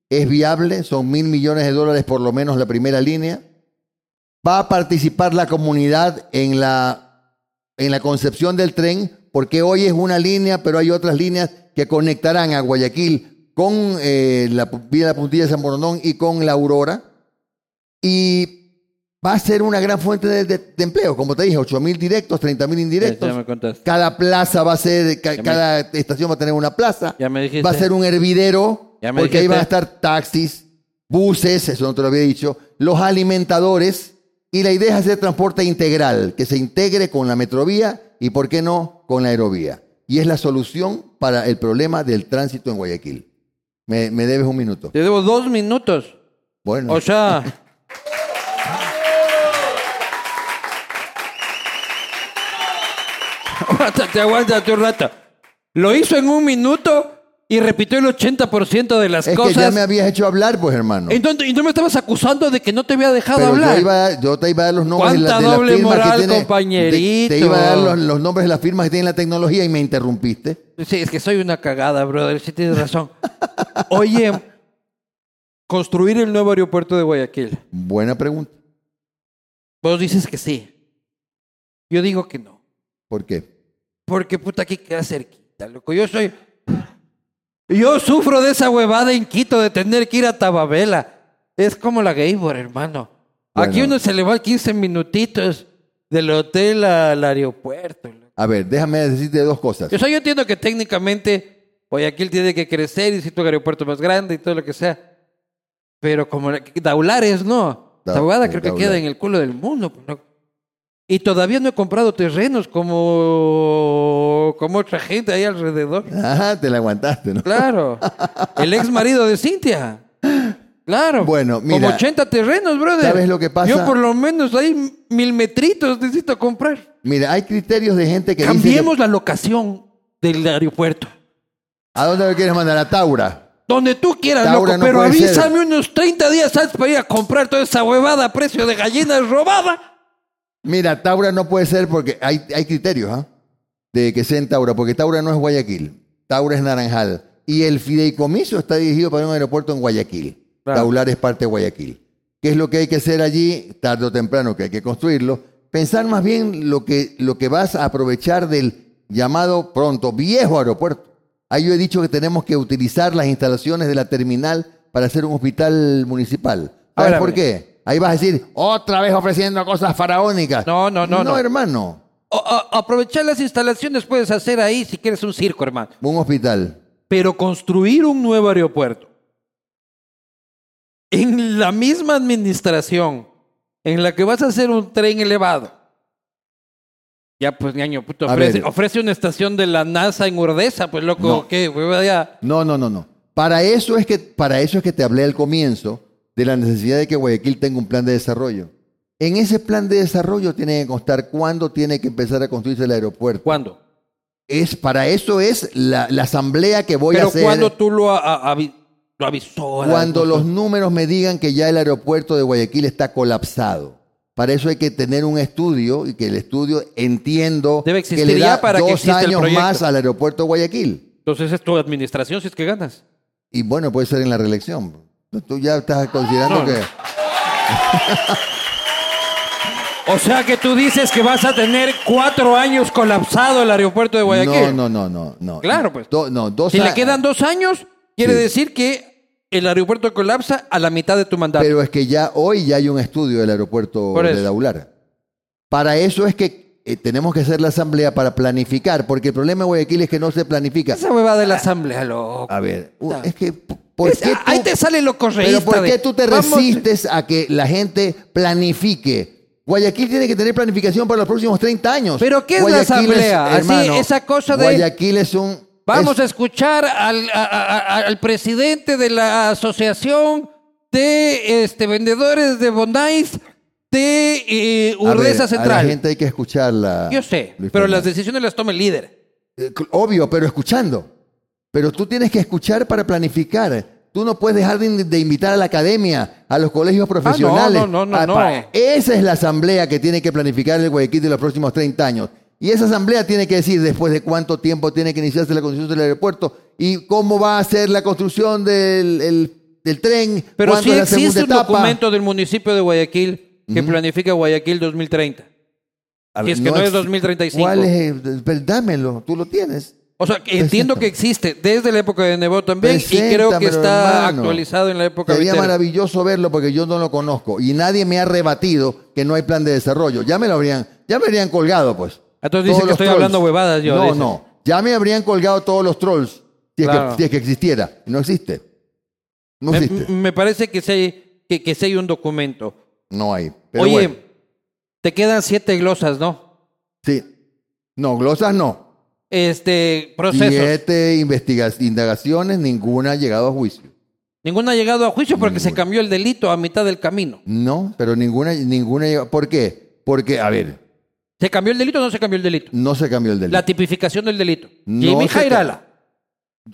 es viable, son mil millones de dólares por lo menos la primera línea. Va a participar la comunidad en la, en la concepción del tren, porque hoy es una línea, pero hay otras líneas que conectarán a Guayaquil con eh, la Vía La Puntilla de San Borondón y con la Aurora. Y va a ser una gran fuente de, de- de empleo. Como te dije, 8 mil directos, 30 mil indirectos. Ya me contaste. Cada plaza va a ser, ca- Ya me- cada estación va a tener una plaza. Ya me dijiste. Va a ser un hervidero, Ya me porque ahí van a estar taxis, buses, eso no te lo había dicho, los alimentadores, y la idea es hacer transporte integral, que se integre con la metrovía y, ¿por qué no?, con la aerovía. Y es la solución para el problema del tránsito en Guayaquil. Me, me debes un minuto. Te debo dos minutos. Bueno, O sea. Aguántate, aguántate un rato. Lo hizo en un minuto y repitió el 80% de las es que cosas. ya me habías hecho hablar, pues, hermano. Entonces, y no me estabas acusando de que no te había dejado Pero hablar. yo, iba, yo te iba a dar los nombres de, la- ¿Cuánta de las doble firmas moral, que tiene. compañerito? Te, te iba a dar los, los nombres de las firmas que tienen la tecnología y me interrumpiste. Sí, es que soy una cagada, brother. Sí tienes razón. Oye, construir el nuevo aeropuerto de Guayaquil. Buena pregunta. Vos dices que sí. Yo digo que no. ¿Por qué? Porque puta aquí queda cerquita, loco. Yo soy. Yo sufro de esa huevada en Quito de tener que ir a Tababela. Es como la Gaybor, hermano. Aquí uno se le va 15 minutitos del hotel al aeropuerto. A ver, déjame decirte dos cosas. O sea, yo entiendo que técnicamente Guayaquil tiene que crecer y necesita un aeropuerto más grande y todo lo que sea. Pero como la- Daulares, no. Da- Esa huevada creo que Daulares. queda en el culo del mundo. ¿no? Y todavía no he comprado terrenos como, como otra gente ahí alrededor. Ajá, te la aguantaste, ¿no? Claro. El ex marido de Cintia. Claro. Bueno, mira. Como 80 terrenos, brother. ¿Sabes lo que pasa? Yo por lo menos ahí mil metritos necesito comprar. Mira, hay criterios de gente que dice Cambiemos la locación del aeropuerto. que- ¿A dónde lo quieres mandar? A Taura. Donde tú quieras, Taura loco, no pero ser. avísame unos 30 días antes para ir a comprar toda esa huevada a precio de gallina robada. Mira, Taura no puede ser porque hay, hay criterios, ¿ah? De que sea en Taura, porque Taura no es Guayaquil. Taura es Naranjal. Y el fideicomiso está dirigido para un aeropuerto en Guayaquil. Claro. Taular es parte de Guayaquil. ¿Qué es lo que hay que hacer allí? Tarde o temprano que hay que construirlo. Pensar más bien lo que, lo que vas a aprovechar del llamado pronto viejo aeropuerto. Ahí yo he dicho que tenemos que utilizar las instalaciones de la terminal para hacer un hospital municipal. ¿Sabes por qué? Ahí vas a decir, otra vez ofreciendo cosas faraónicas. No, no, no, No, no. hermano. O- o- aprovechar las instalaciones puedes hacer ahí si quieres un circo, hermano. Un hospital. Pero construir un nuevo aeropuerto en la misma administración en la que vas a hacer un tren elevado. Ya, pues, ñaño, puto, ofrece, una estación de la NASA en Urdesa, pues, loco, No. ¿qué? No, no, no, no. Para eso es que, para eso es que te hablé al comienzo de la necesidad de que Guayaquil tenga un plan de desarrollo. En ese plan de desarrollo tiene que constar cuándo tiene que empezar a construirse el aeropuerto. ¿Cuándo? Es, para eso es la, la asamblea que voy Pero a hacer cuando tú lo, a- a- avi- lo avisó. cuando los números me digan que ya el aeropuerto de Guayaquil está colapsado. Para eso hay que tener un estudio y que el estudio entiendo Debe que le da para que dos años más al aeropuerto de Guayaquil. Entonces es tu administración si es que ganas. Y bueno, puede ser en la reelección. Tú ya estás considerando No. que... O sea que tú dices que vas a tener cuatro años colapsado el aeropuerto de Guayaquil. No, no, no, no, no. Claro, pues. Do- no, dos Si le quedan dos años, quiere Sí. decir que el aeropuerto colapsa a la mitad de tu mandato. Pero es que ya hoy ya hay un estudio del aeropuerto de. Daular. Para eso es que eh, tenemos que hacer la asamblea para planificar, porque el problema de Guayaquil es que no se planifica. Esa hueva de la asamblea, loco. A ver, es que ¿por Es- qué tú, ahí te sale lo correísta. pero por qué de, tú te vamos- resistes a que la gente planifique? Guayaquil tiene que tener planificación para los próximos 30 años. ¿Pero qué es la asamblea? Así, esa cosa de- Guayaquil es un Vamos es- a escuchar al, a- a- a- al presidente de la asociación de este, vendedores de Bonais de eh, a ver, Urdesa A Central. la gente hay que escucharla. Yo sé, Luis pero las decisiones las toma el líder. Eh, Obvio, pero escuchando. Pero tú tienes que escuchar para planificar. Tú no puedes dejar de, in- de invitar a la academia, a los colegios profesionales. Ah, no, no, no, Ah, no. pa- Esa es la asamblea que tiene que planificar el Guayaquil de los próximos 30 años. Y esa asamblea tiene que decir después de cuánto tiempo tiene que iniciarse la construcción del aeropuerto y cómo va a ser la construcción del, el- del tren. Pero sí la existe un etapa. documento del municipio de Guayaquil que planifica Guayaquil 2030. A Si es que no es ex- 2035. ¿Cuál es? Pero Dámelo, tú lo tienes. O sea, que entiendo que existe desde la época de Nebo también y creo que está hermano. actualizado en la época Sería vitera. maravilloso verlo porque yo no lo conozco y nadie me ha rebatido que no hay plan de desarrollo. Ya me lo habrían, ya me habrían colgado, pues. Entonces dice que estoy trolls. hablando huevadas yo, No, no. Ya me habrían colgado todos los trolls si es, que, si es que existiera. No existe. No Me, existe. me parece que sí, hay, que, que sí hay un documento. No hay. Pero Oye, bueno, te quedan siete glosas, ¿no? sí. No, glosas no. Este, procesos. Siete indagaciones, ninguna ha llegado a juicio. Ninguna ha llegado a juicio porque se cambió el delito a mitad del camino. No, pero ninguna, ninguna llegó. ¿Por qué? Porque, a ver, ¿Se cambió el delito o no se cambió el delito? no se cambió el delito. La tipificación del delito. No Jimmy Jairala,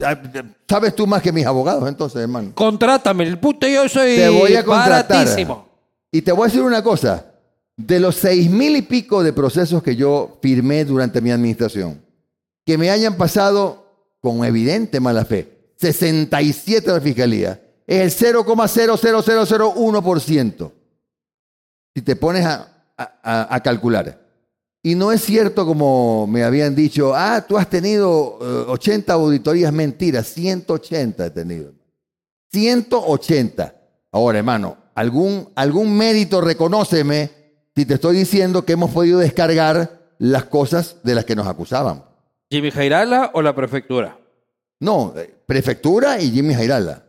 Ah, ¿Sabes tú más que mis abogados entonces, hermano? contrátame, el puto yo soy Te voy a contratar. baratísimo. Y te voy a decir una cosa. De los seis mil y pico de procesos que yo firmé durante mi administración, que me hayan pasado con evidente mala fe, 67 de la fiscalía, es el 0,00001%. Si te pones a, calcular. Y no es cierto como me habían dicho, ah, tú has tenido eh, 80 auditorías, mentiras, 180 he tenido. 180. Ahora, hermano, algún, algún mérito reconóceme si te estoy diciendo que hemos podido descargar las cosas de las que nos acusaban. ¿Jimmy Jairala o la prefectura? No, eh, prefectura y Jimmy Jairala.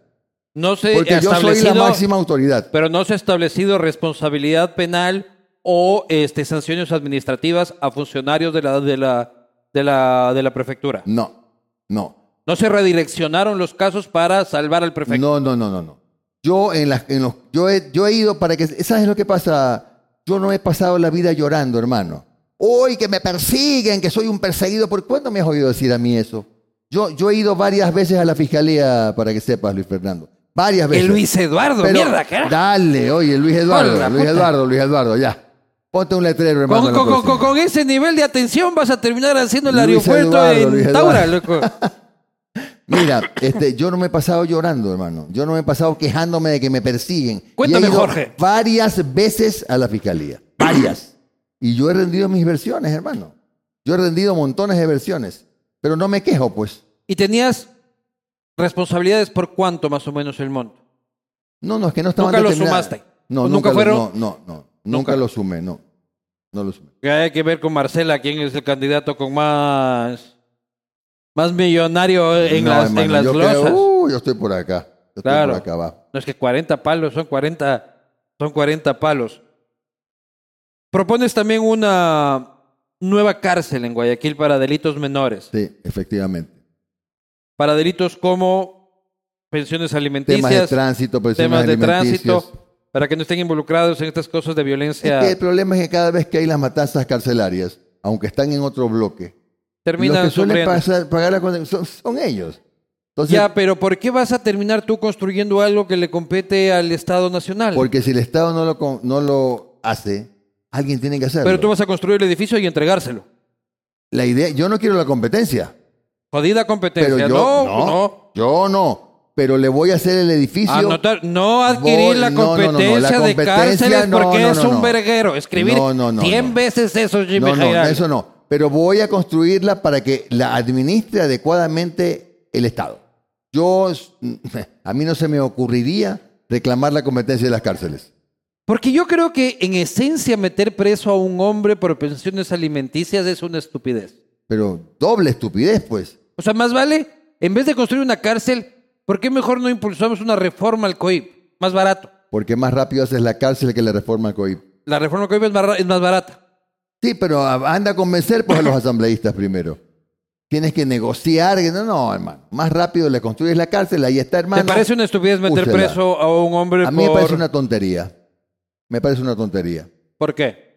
No se Porque yo soy la máxima autoridad. pero no se ha establecido responsabilidad penal o este, sanciones administrativas a funcionarios de la, de la, de la, de la prefectura. No, no. No se redireccionaron los casos para salvar al prefecto. No, no, no, no, no. Yo en las, en los, yo he, yo he ido para que, ¿sabes lo que pasa? Yo no he pasado la vida llorando, hermano. Hoy que me persiguen, que soy un perseguido. ¿Por cuándo me has oído decir a mí eso? Yo, yo he ido varias veces a la fiscalía, para que sepas, Luis Fernando. Varias veces. El Luis Eduardo, Pero mierda, carajo. Dale, oye, Luis Eduardo, Hola, Luis puta. Eduardo, Luis Eduardo, ya. Ponte un letrero, hermano. Con, con- con- ese nivel de atención vas a terminar haciendo el Luis aeropuerto Eduardo, en. Taura, loco. Mira, este, yo no me he pasado llorando, hermano. Yo no me he pasado quejándome de que me persiguen. Cuéntame, Y he ido Jorge. Varias veces a la fiscalía. Varias. Y yo he rendido mis versiones, hermano. Yo he rendido montones de versiones. Pero no me quejo, pues. ¿Y tenías responsabilidades por cuánto más o menos el monto? No, no, es que no estaban ¿Nunca lo sumaste? No, ¿O nunca, lo- fueron? No, no, no. Nunca, Nunca. lo sumé, no. No lo sumé. Que hay que ver con Marcela, quién es el candidato con más, más millonario en No, las, hermano, en las yo glosas. creo, uh, yo estoy por acá. Yo estoy Claro. por acá, va. No es que 40 palos, son 40, son 40 palos. Propones también una nueva cárcel en Guayaquil para delitos menores. Sí, efectivamente. Para delitos como pensiones Temas de alimenticias, tránsito, temas de tránsito, para que no estén involucrados en estas cosas de violencia, Es que el problema es que cada vez que hay las matanzas carcelarias, aunque están en otro bloque, terminan los que suelen pasar- pagar la condena son, son ellos. Entonces, Ya, pero ¿por qué vas a terminar tú construyendo algo que le compete al Estado Nacional? porque si el Estado no lo, no lo hace, alguien tiene que hacerlo. Pero tú vas a construir el edificio y entregárselo. La idea, yo no quiero la competencia, Jodida competencia. pero yo no, no, no. yo no, pero le voy a hacer el edificio. Anotar, no adquirir Voy- la no, no, no, no, competencia la de competencia, cárceles no, porque no, es un verguero. Escribir No, no, no, 100 no. veces eso, Jimmy no, no, Jairal. eso no. Pero voy a construirla para que la administre adecuadamente el Estado. Yo, a mí no se me ocurriría reclamar la competencia de las cárceles. Porque yo creo que en esencia meter preso a un hombre por pensiones alimenticias es una estupidez. Pero doble estupidez, pues. O sea, más vale, en vez de construir una cárcel, ¿por qué mejor no impulsamos una reforma al COIP? Más barato. Porque más rápido haces la cárcel que la reforma al COIP. La reforma al COIP es más, ra- es más barata. Sí, pero anda a convencer pues, a los asambleístas primero. Tienes que negociar. No, no, hermano. Más rápido le construyes la cárcel, ahí está, hermano. ¿Te parece una estupidez meter úsela. preso a un hombre A mí me por... parece una tontería. Me parece una tontería. ¿Por qué?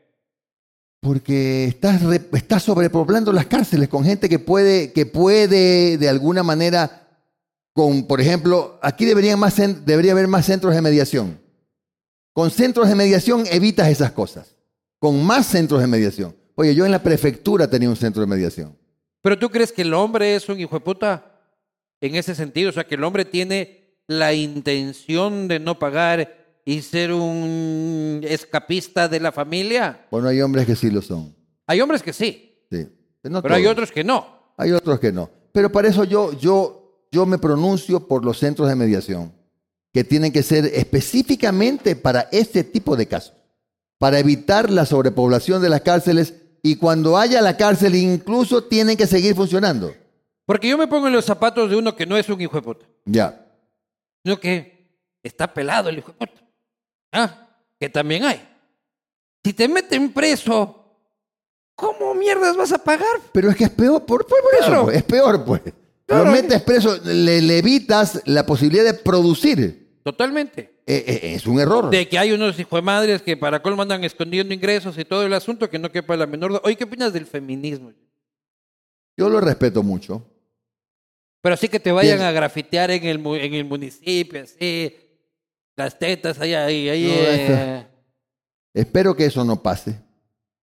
Porque estás, re- estás sobrepoblando las cárceles con gente que puede, que puede de alguna manera, con, por ejemplo, aquí deberían más, cen- debería haber más centros de mediación. Con centros de mediación evitas esas cosas. Con más centros de mediación. Oye, yo en la prefectura tenía un centro de mediación. ¿Pero tú crees que el hombre es un hijo de puta? En ese sentido, o sea, que el hombre tiene la intención de no pagar y ser un escapista de la familia. Bueno, hay hombres que sí lo son. Hay hombres que sí, Sí. No pero hay otros que no. Hay otros que no. pero para eso yo, yo, yo me pronuncio por los centros de mediación, que tienen que ser específicamente para este tipo de casos, para evitar la sobrepoblación de las cárceles y cuando haya la cárcel incluso tienen que seguir funcionando. Porque yo me pongo en los zapatos de uno que no es un hijo de puta, Ya. sino que está pelado el hijo de puta. Ah, que también hay. Si te meten preso, ¿cómo mierdas vas a pagar? Pero es que es peor, por, por- por eso, Claro. pues, es peor, pues. Claro. Lo metes preso, le, le evitas la posibilidad de producir. Totalmente. Eh, eh, es un error. De que hay unos hijos de madres que para colmo andan escondiendo ingresos y todo el asunto que no quepa la menor duda. Oye, ¿qué opinas del feminismo? Yo lo respeto mucho. Pero sí que te vayan Bien. a grafitear en el, en el municipio, así, las tetas ahí, ahí, ahí. No, eh. Espero que eso no pase.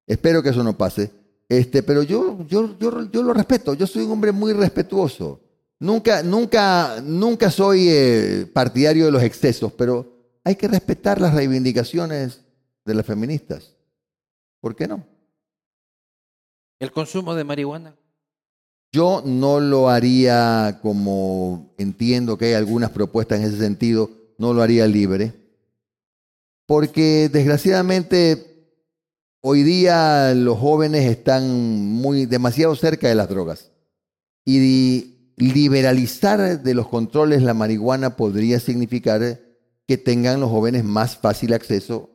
Espero que eso no pase. Este, pero yo, yo, yo, yo lo respeto. Yo soy un hombre muy respetuoso. Nunca, nunca, nunca soy eh, partidario de los excesos, pero hay que respetar las reivindicaciones de las feministas. ¿Por qué no? El consumo de marihuana. Yo no lo haría como entiendo que hay algunas propuestas en ese sentido, no lo haría libre, porque desgraciadamente hoy día los jóvenes están muy demasiado cerca de las drogas y liberalizar de los controles la marihuana podría significar que tengan los jóvenes más fácil acceso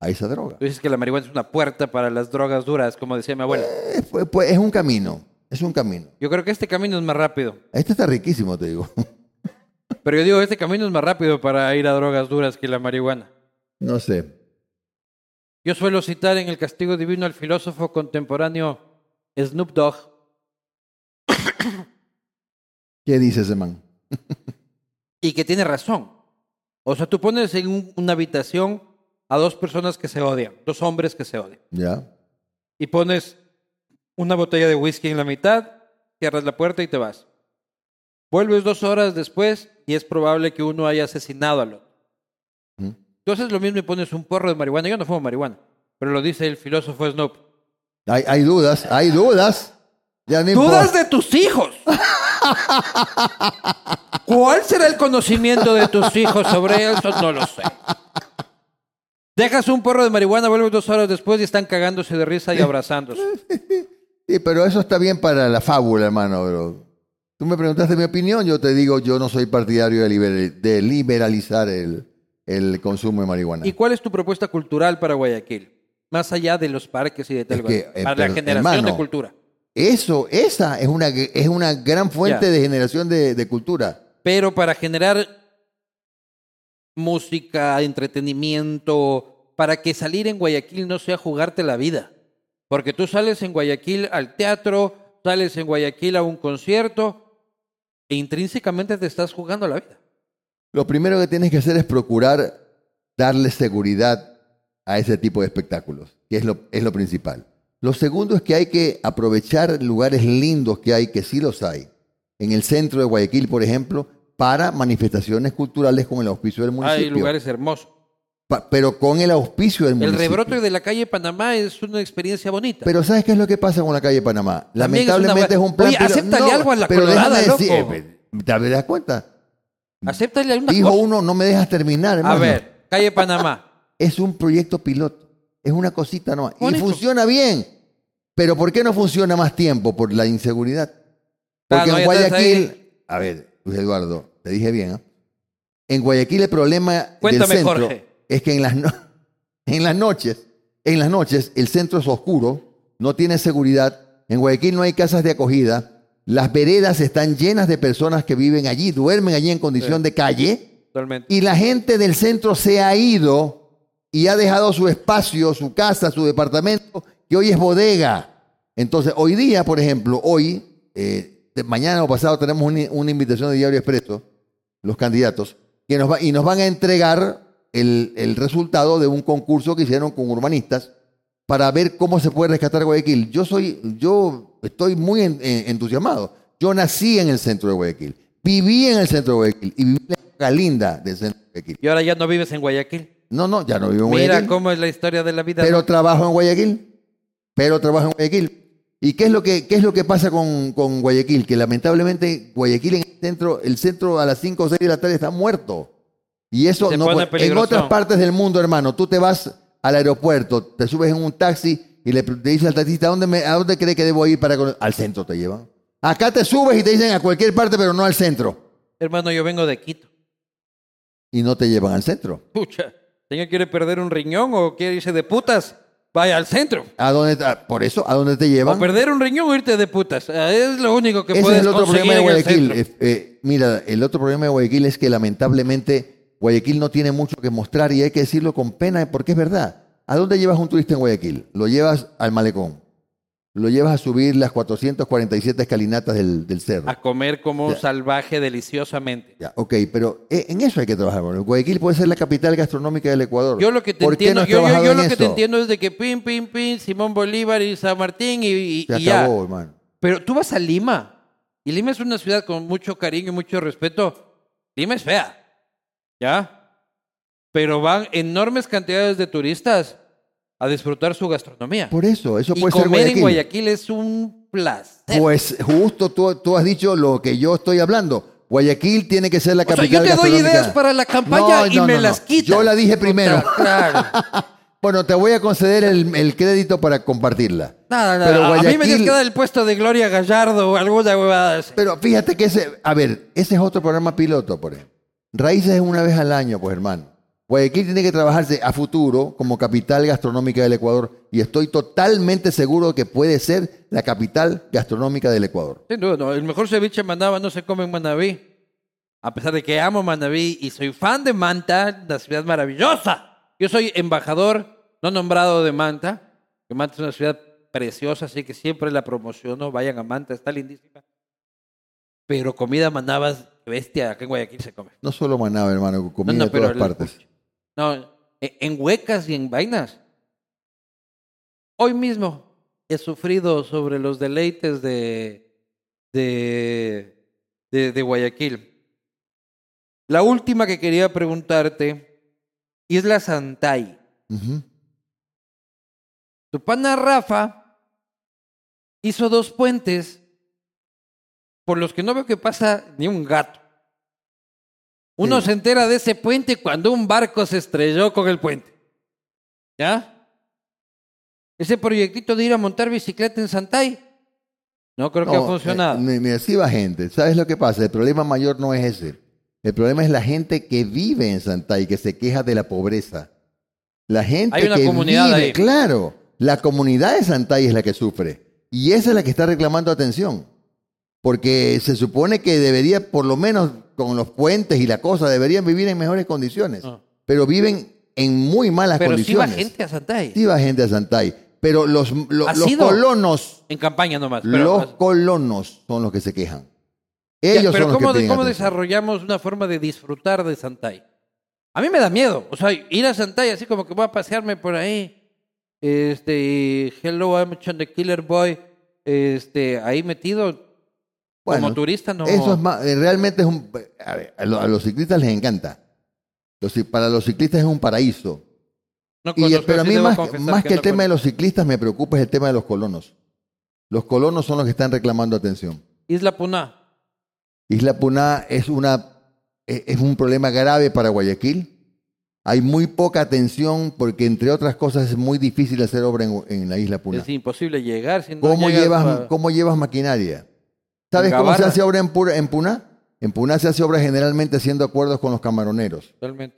a esa droga. Tú dices que la marihuana es una puerta para las drogas duras, como decía mi abuela. Eh, pues- pues es un camino, es un camino. Yo creo que este camino es más rápido. Este está riquísimo, te digo. Pero yo digo, este camino es más rápido para ir a drogas duras que la marihuana. No sé. Yo suelo citar en El Castigo Divino al filósofo contemporáneo Snoop Dogg, ¿Qué dice ese man? y que tiene razón. O sea, tú pones en un- una habitación a dos personas que se odian, dos hombres que se odian, ¿Ya? y pones una botella de whisky en la mitad, cierras la puerta y te vas. Vuelves dos horas después y es probable que uno haya asesinado al otro. ¿Mm? Haces lo mismo y pones un porro de marihuana. Yo no fumo marihuana, pero lo dice el filósofo Snoop. Hay, hay dudas, hay dudas. Ya Dudas de tus hijos. ¿Cuál será el conocimiento de tus hijos sobre eso? No lo sé. Dejas un porro de marihuana, vuelves dos horas después y están cagándose de risa y abrazándose. Sí, pero eso está bien para la fábula, hermano. Tú me preguntaste mi opinión, yo te digo, yo no soy partidario de, liber- de liberalizar el, el consumo de marihuana. ¿Y cuál es tu propuesta cultural para Guayaquil? Más allá de los parques y de tal Es que, eh, Para la generación de cultura. Eso, esa es una, es una gran fuente de generación de, de cultura. Pero para generar música, entretenimiento, para que salir en Guayaquil no sea jugarte la vida. Porque tú sales en Guayaquil al teatro, sales en Guayaquil a un concierto e intrínsecamente te estás jugando la vida. Lo primero que tienes que hacer es procurar darle seguridad a ese tipo de espectáculos, que es lo, es lo principal. Lo segundo es que hay que aprovechar lugares lindos que hay, que sí los hay. En el centro de Guayaquil, por ejemplo, para manifestaciones culturales con el auspicio del municipio. Hay lugares hermosos. Pa- pero con el auspicio del El municipio. rebrote de la calle Panamá es una experiencia bonita. Pero ¿sabes qué es lo que pasa con la calle Panamá? También es una Lamentablemente es, un plan... Oye, pero- acéptale algo a la pero colorada, déjame decir, loco. eh, ¿Te das cuenta? Acéptale una Dijo cosa. uno, no me dejas terminar, A ver, calle Panamá. Es un proyecto piloto. Es una cosita nomás. Y Bonito. funciona bien. Pero ¿por qué no funciona más tiempo? Por la inseguridad. Ah, Porque en Guayaquil... A ver, Luis Eduardo, te dije bien. ¿ah? En Guayaquil el problema Cuéntame, del centro Jorge. es que en las, no- en las noches, en las noches el centro es oscuro, no tiene seguridad. En Guayaquil no hay casas de acogida. Las veredas están llenas de personas que viven allí, duermen allí en condición Sí. de calle. Totalmente. Y la gente del centro se ha ido y ha dejado su espacio, su casa, su departamento, que hoy es bodega. Entonces, hoy día, por ejemplo, hoy, eh, mañana o pasado tenemos una, invitación de Diario Expreso, los candidatos, que nos y nos van a entregar el, resultado de un concurso que hicieron con urbanistas para ver cómo se puede rescatar Guayaquil. Yo soy, yo estoy muy en- en- entusiasmado. Yo nací en el centro de Guayaquil, viví en el centro de Guayaquil y viví en la linda del centro de Guayaquil. Y ahora ya no vives en Guayaquil. No, no, ya no vivo en Mira Guayaquil. cómo es la historia de la vida. Pero ¿no? trabajo en Guayaquil. Pero trabajo en Guayaquil. ¿Y qué es lo que, qué es lo que pasa con, con Guayaquil? Que lamentablemente Guayaquil en el centro, el centro a las 5 o 6 de la tarde está muerto. Y eso no En otras partes del mundo, hermano, tú te vas al aeropuerto, te subes en un taxi y le te dices al taxista, ¿a dónde, me, ¿a dónde cree que debo ir para con-?" Al centro te llevan. Acá te subes y te dicen a cualquier parte, pero no al centro. Hermano, yo vengo de Quito. Y no te llevan al centro. Pucha, ¿señor quiere perder un riñón o quiere irse de putas? Vaya al centro. ¿A dónde, por eso, ¿a dónde te O llevan? perder un riñón o irte de putas. Ah, Es lo único que Ese puedes es el otro problema de Guayaquil. Eh, eh, mira, el otro problema de Guayaquil es que lamentablemente Guayaquil no tiene mucho que mostrar y hay que decirlo con pena porque es verdad. ¿A dónde llevas un turista en Guayaquil? Lo llevas al malecón. Lo llevas a subir las 447 escalinatas del, del cerro. A comer como un Ya. salvaje deliciosamente. Ya, ok, pero eh, en eso hay que trabajar. bueno. Guayaquil puede ser la capital gastronómica del Ecuador. Yo lo que te ¿Por qué entiendo, no yo, yo- yo en lo que te entiendo es de que pin, pin, pin, Simón Bolívar y San Martín y, y- Se y ya. acabó, hermano. Pero tú vas a Lima. Y Lima es una ciudad con mucho cariño y mucho respeto. Lima es fea. ¿Ya? Pero van enormes cantidades de turistas a disfrutar su gastronomía. Por eso, eso y puede ser comer en Guayaquil. Guayaquil es un placer. Pues justo tú, tú has dicho lo que yo estoy hablando. Guayaquil tiene que ser la o sea, capital yo te doy ideas para la campaña No, y no, me no, las quitas. Yo la dije primero. Claro. Bueno, te voy a conceder el, el crédito para compartirla. Nada, nada. Pero A mí me Guayaquil- tienes que dar el puesto de Gloria Gallardo o alguna huevada. así. Pero fíjate que ese, a ver, ese es otro programa piloto, por ejemplo. Raíces es una vez al año, pues hermano. Guayaquil tiene que trabajarse a futuro como capital gastronómica del Ecuador y estoy totalmente seguro que puede ser la capital gastronómica del Ecuador. Sin duda, no. El mejor ceviche en Manaba no se come en Manabí. A pesar de que amo Manabí y soy fan de Manta, una ciudad maravillosa. Yo soy embajador no nombrado de Manta, que Manta es una ciudad preciosa, así que siempre la promociono. Vayan a Manta, está lindísima. Pero comida Manaba es bestia, acá en Guayaquil se come. No solo Manaba, hermano, comida No, no, de todas partes. No, en en huecas y en vainas. Hoy mismo he sufrido sobre los deleites de, de, de, de Guayaquil. La última que quería preguntarte, Isla Santay. Ujú. Tu pana Rafa hizo dos puentes por los que no veo que pasa ni un gato. Uno Sí. se entera de ese puente cuando un barco se estrelló con el puente. ¿Ya? Ese proyectito de ir a montar bicicleta en Santay, no creo que ha No, funcionado. eh, mi- mira, sí va gente. ¿Sabes lo que pasa? El problema mayor no es ese. El problema es la gente que vive en Santay, que se queja de la pobreza. La gente Hay una que comunidad vive, ahí. claro, la comunidad de Santay es la que sufre. Y esa es la que está reclamando atención. Porque se supone que debería, por lo menos con los puentes y la cosa, deberían vivir en mejores condiciones. Ah. Pero viven en muy malas Pero sí va condiciones. gente a Santay. Sí va gente a Santay. Pero los, lo- ¿Ha los colonos En campaña nomás. Pero, los colonos son los que se quejan. Ya, Ellos pero son los ¿cómo, que cómo atención. desarrollamos una forma de disfrutar de Santay? A mí me da miedo. O sea, ir a Santay así como que voy a pasearme por ahí. Este, hello, I'm John the Killer Boy. Este, ahí metido Bueno, como turista, no. Eso es más, eh, realmente es un... A, ver, a lo- a los ciclistas les encanta. Los para los ciclistas es un paraíso. no Y, conozco, pero a mí más, más que el no tema de los ciclistas me preocupa es el tema de los colonos. Los colonos son los que están reclamando atención. Isla Puná. Isla Puná es, una, e- es un problema grave para Guayaquil. Hay muy poca atención porque, entre otras cosas, es muy difícil hacer obra en, en la Isla Puná. Es imposible llegar. Si no ¿Cómo llegas llevas, pa- ¿Cómo llevas maquinaria? ¿Sabes cómo se hace obra en, Pura- en Puná? En Puná se hace obra generalmente haciendo acuerdos con los camaroneros, Realmente.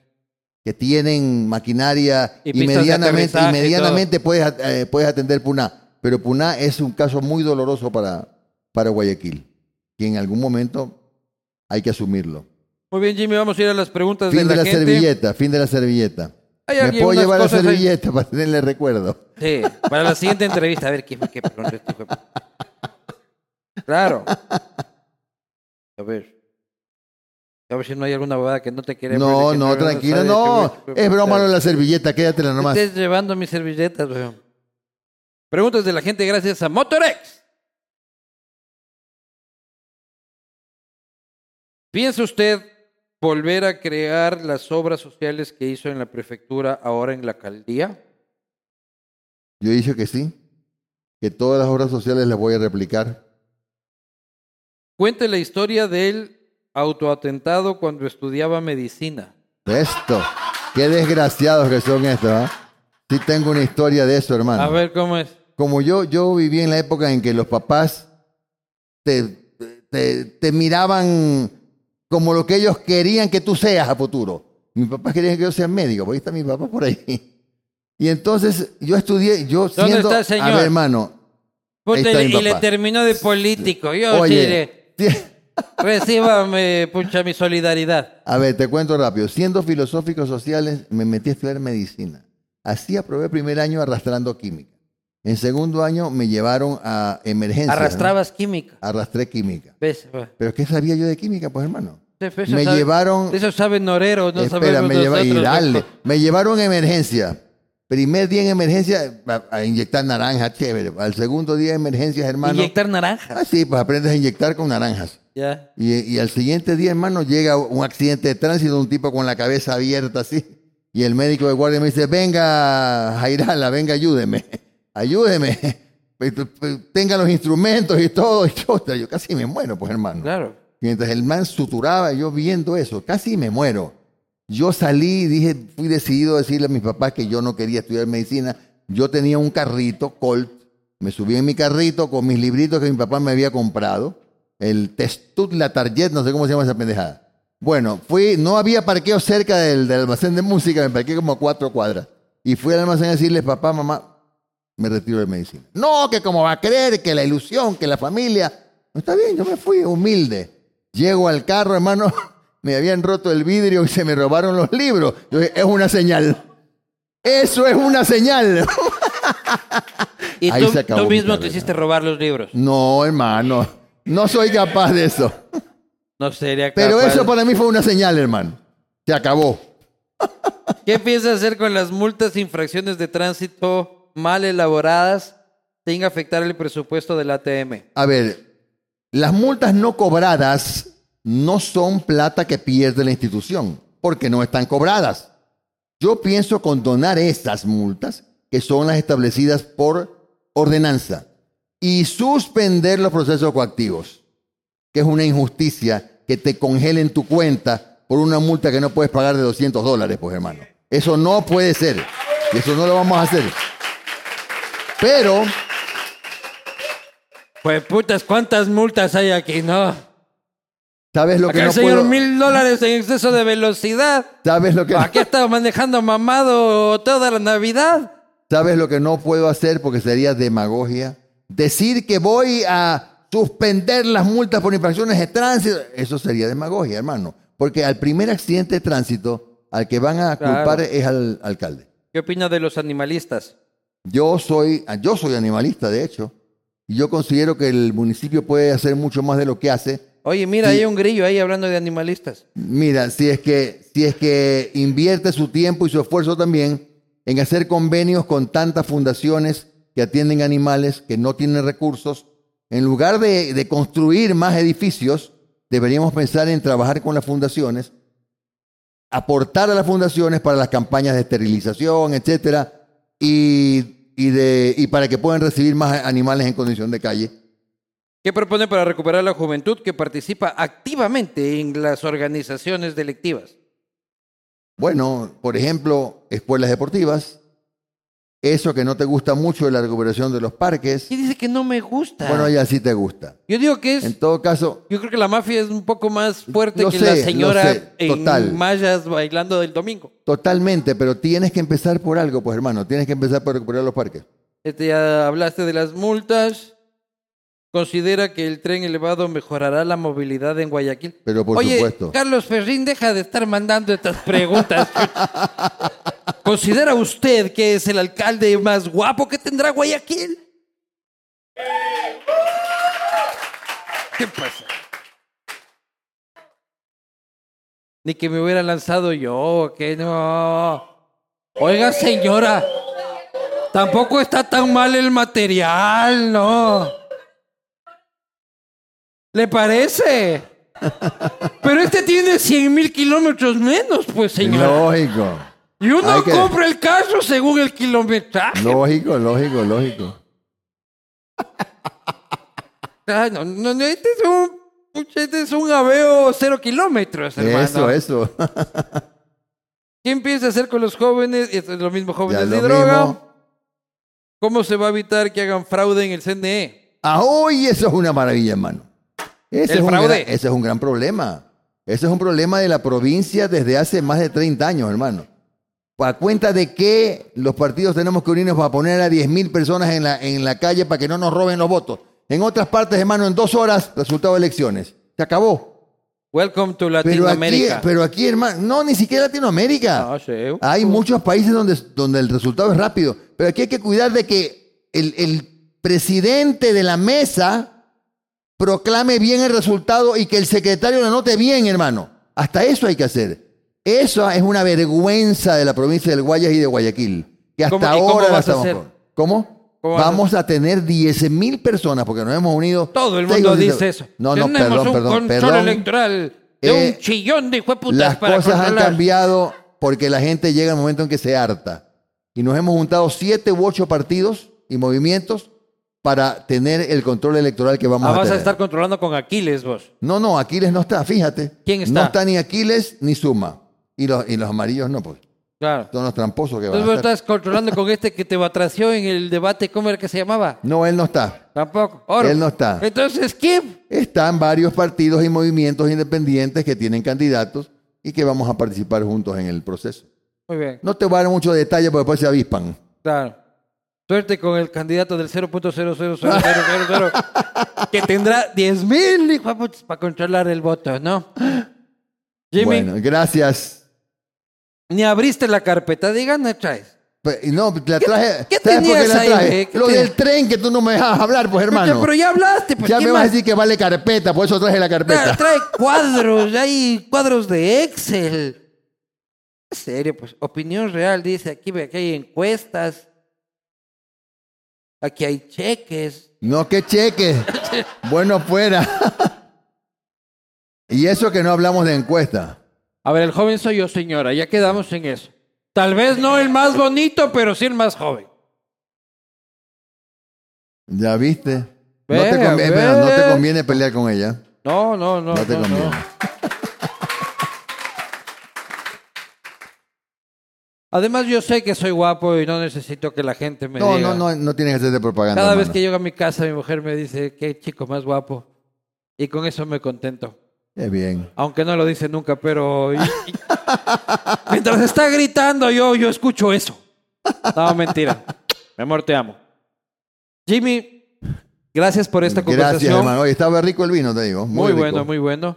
que tienen maquinaria Y de medianamente, y y puedes, eh, puedes atender Puná. Pero Puná es un caso muy doloroso para, para Guayaquil, que en algún momento hay que asumirlo. Muy bien, Jimmy, vamos a ir a las preguntas Fin de de la, la gente. servilleta, fin de la servilleta. ¿Me puedo llevar la ahí- servilleta para tenerle recuerdo? Sí, para la siguiente entrevista, a ver pregunta este hijo de- Claro. A ver. A ver si no hay alguna bobada que no te quiere No, no, tranquilo, no. Es broma lo de la servilleta, quédatela nomás. Estés llevando mis servilletas, weón. Preguntas de la gente gracias a Motorex. ¿Piensa usted volver a crear las obras sociales que hizo en la prefectura ahora en la alcaldía? Yo he dicho que sí. que todas las obras sociales las voy a replicar. Cuente la historia del autoatentado cuando estudiaba medicina. Esto, qué desgraciados que son estos, ¿ah? Sí tengo una historia de eso, hermano. A ver cómo es. Como yo, yo viví en la época en que los papás te, te, te miraban como lo que ellos querían que tú seas a futuro. Mis papás querían que yo sea médico, porque ahí está mi papá por ahí. Y entonces yo estudié, yo ¿Dónde siendo, está el señor? a ver, hermano, Puta, Ahí está y, mi y le papá. terminó de político. Yo oye, recíbame, pucha, mi solidaridad. a ver, te cuento rápido. Siendo filosóficos sociales, me metí a estudiar medicina. Así aprobé el primer año arrastrando química. En segundo año me llevaron a emergencia. Arrastrabas química. Arrastré química. ¿Pero qué sabía yo de química, pues, hermano? eso Me sabe- llevaron- Eso sabe Norero, no Espera, me, lleva- y dale. me llevaron a emergencia. Primer día en emergencia a, a inyectar naranja, chévere. Al segundo día de emergencias, hermano. Inyectar naranja. Ah, sí, pues aprendes a inyectar con naranjas. Ya. Y, y al siguiente día, hermano, llega un accidente de tránsito, un tipo con la cabeza abierta así. Y el médico de guardia me dice, venga, Jairala, venga, ayúdeme. Ayúdeme. Pues, pues, Tenga los instrumentos y todo. Y yo, yo casi me muero, pues, hermano. Claro. Mientras el man suturaba, yo viendo eso, casi me muero. Yo salí y dije, fui decidido a decirle a mis papás que yo no quería estudiar medicina. Yo tenía un carrito, Colt. Me subí en mi carrito con mis libritos que mi papá me había comprado. El Testut La Target, no sé cómo se llama esa pendejada. Bueno, fui, no había parqueo cerca del, almacén de música, me parqué como a cuatro cuadras. Y fui al almacén a decirle, papá, mamá, me retiro de medicina. No, que como va a creer, que la ilusión, que la familia. No está bien, yo me fui humilde. Llego al carro, hermano, me habían roto el vidrio y se me robaron los libros. Yo dije, es una señal. Eso es una señal. Y Ahí tú, se acabó tú mi mismo te hiciste robar los libros. No, hermano, no soy capaz de eso. No sería Pero capaz. eso para mí fue una señal, hermano. Se acabó. ¿Qué piensas hacer con las multas e infracciones de tránsito mal elaboradas sin afectar el presupuesto del ATM? A ver, las multas no cobradas no son plata que pierde la institución, porque no están cobradas. Yo pienso condonar estas multas, que son las establecidas por ordenanza, y suspender los procesos coactivos, que es una injusticia que te congelen tu cuenta por una multa que no puedes pagar de 200 dólares, pues hermano. Eso no puede ser, y eso no lo vamos a hacer. Pero Pues putas, ¿cuántas multas hay aquí, no? ¿Sabes lo Acá que el no señor puedo? mil dólares en exceso de velocidad. ¿Sabes lo que Aquí estaba manejando mamado toda la Navidad. ¿Sabes lo que no puedo hacer porque sería demagogia? Decir que voy a suspender las multas por infracciones de tránsito, eso sería demagogia, hermano. Porque al primer accidente de tránsito, al que van a Claro. culpar es al alcalde. ¿Qué opina de los animalistas? Yo soy, yo soy animalista, de hecho, y yo considero que el municipio puede hacer mucho más de lo que hace. Oye, mira, Sí. hay un grillo ahí hablando de animalistas. Mira, si es que, si es que invierte su tiempo y su esfuerzo también en hacer convenios con tantas fundaciones que atienden animales que no tienen recursos, en lugar de, de construir más edificios, deberíamos pensar en trabajar con las fundaciones, aportar a las fundaciones para las campañas de esterilización, etcétera, y, y, de, y para que puedan recibir más animales en condición de calle. ¿Qué propone para recuperar la juventud que participa activamente en las organizaciones delictivas? Bueno, por ejemplo, escuelas deportivas, eso que no te gusta mucho de la recuperación de los parques, Y dice que no me gusta. bueno, ya sí te gusta. Yo digo que es En todo caso, Yo creo que la mafia es un poco más fuerte que sé, la señora sé, en mallas bailando del domingo. totalmente, pero tienes que empezar por algo, pues hermano, tienes que empezar por recuperar los parques. Este, ya hablaste de las multas. Considera que el tren elevado mejorará la movilidad en Guayaquil. Pero por Oye, supuesto. Carlos Ferrín, deja de estar mandando estas preguntas. ¿Considera usted que es el alcalde más guapo que tendrá Guayaquil? ¿Qué pasa? Ni que me hubiera lanzado yo, que no. Oiga, señora, tampoco está tan mal el material, ¿no? ¿Le parece? Pero este tiene 100 mil kilómetros menos, pues, señora. Lógico, Y uno que- compra el carro según el kilometraje. lógico, lógico, lógico. Ah, no, no, no, este es un, este es un aveo cero kilómetros, hermano. Eso, eso. ¿Qué empieza a hacer con los jóvenes? Es lo mismo jóvenes de droga. mismo. ¿Cómo se va a evitar que hagan fraude en el CNE? Ah, hoy eso es una maravilla, hermano. Ese El es un fraude. gran- ese es un gran problema. Ese es un problema de la provincia desde hace más de 30 años, hermano. ¿A cuenta de que los partidos tenemos que unirnos para poner a 10.000 personas en la, en la calle para que no nos roben los votos? En otras partes, hermano, en dos horas, resultado de elecciones. Se acabó. Welcome to Pero aquí, Latinoamérica. pero aquí, hermano, no, ni siquiera Latinoamérica. Ah, sí. Hay muchos países donde, donde el resultado es rápido, pero aquí hay que cuidar de que el, el presidente de la mesa proclame bien el resultado y que el secretario lo anote bien, hermano. Hasta eso hay que hacer. Eso es una vergüenza de la provincia del Guayas y de Guayaquil, que hasta ¿Cómo- cómo ahora la a estamos con- ¿Cómo? ¿Cómo a Vamos a tener 10 mil personas porque nos hemos unido. Todo el mundo dice eso. No, no, Tenemos perdón, un perdón, control perdón. electoral de Eh, un chillón de hijueputas Las para cosas han cambiado porque la gente llega al momento en que se harta. Y nos hemos juntado siete u ocho partidos y movimientos para tener el control electoral que vamos Ah, a vas tener. a estar controlando con Aquiles vos. No, no, Aquiles no está, fíjate. ¿Quién está? No está ni Aquiles ni Suma. Y los, y los amarillos no, pues. Claro. Son los tramposos que van a vos estar. estás controlando con este que te batració en el debate, ¿cómo era que se llamaba? No, él no está. Tampoco. Oro. Él no está. Entonces, ¿quién? Están varios partidos y movimientos independientes que tienen candidatos y que vamos a participar juntos en el proceso. Muy bien. No te voy a dar mucho detalle porque después se avispan. Claro. Suerte con el candidato del 0.0000000 que tendrá 10 mil para controlar el voto, ¿no? Jimmy, Bueno, gracias. ni abriste la carpeta, digan, ¿no traes? No, la traje. qué ¿Sabes por qué la ahí, traje? eh? ¿Qué Lo del tren que tú no me dejas hablar, pues hermano. Pero ya hablaste, pues ya ¿qué me vas a decir que vale carpeta, por eso traje la carpeta. Trae, trae cuadros, hay cuadros de Excel. En serio, pues, opinión real, dice aquí, aquí hay encuestas. Aquí hay cheques. No, que cheque. bueno, fuera. y eso que no hablamos de encuesta. A ver, el joven soy yo, señora, ya quedamos en eso. Tal vez no el más bonito, pero sí el más joven. ¿Ya viste? no, te conviene, ve. no te conviene pelear con ella. No, no, no. No te no, conviene. no. Además, yo sé que soy guapo y no necesito que la gente me No, diga. no, no, no tienes que hacerte propaganda. Cada vez hermano. que llego a mi casa, mi mujer me dice, qué chico más guapo. Y con eso me contento. Es bien. Aunque no lo dice nunca, pero... Mientras está gritando, yo, yo escucho eso. No, mentira. Mi amor, te amo. Jimmy, gracias por esta Gracias, conversación. hermano. Oye, estaba rico el vino, te digo. Muy, bueno, muy bueno.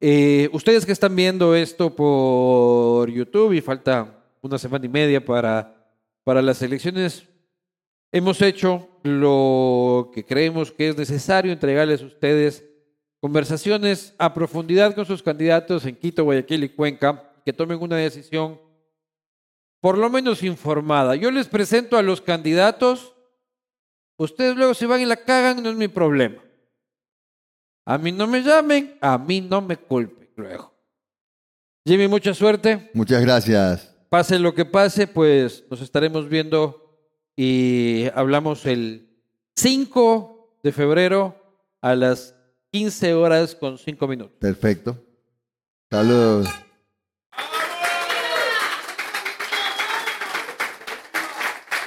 Eh, ustedes que están viendo esto por YouTube y falta una semana y media para, para las elecciones, hemos hecho lo que creemos que es necesario entregarles a ustedes conversaciones a profundidad con sus candidatos en Quito, Guayaquil y Cuenca, que tomen una decisión por lo menos informada. Yo les presento a los candidatos, ustedes luego se van y la cagan, no es mi problema. A mí no me llamen, a mí no me culpen luego. Jimmy, mucha suerte. Muchas gracias. Pase lo que pase, pues nos estaremos viendo y hablamos el 5 de febrero a las 15 horas con 5 minutos. Perfecto. Saludos.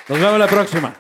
Nos vemos la próxima.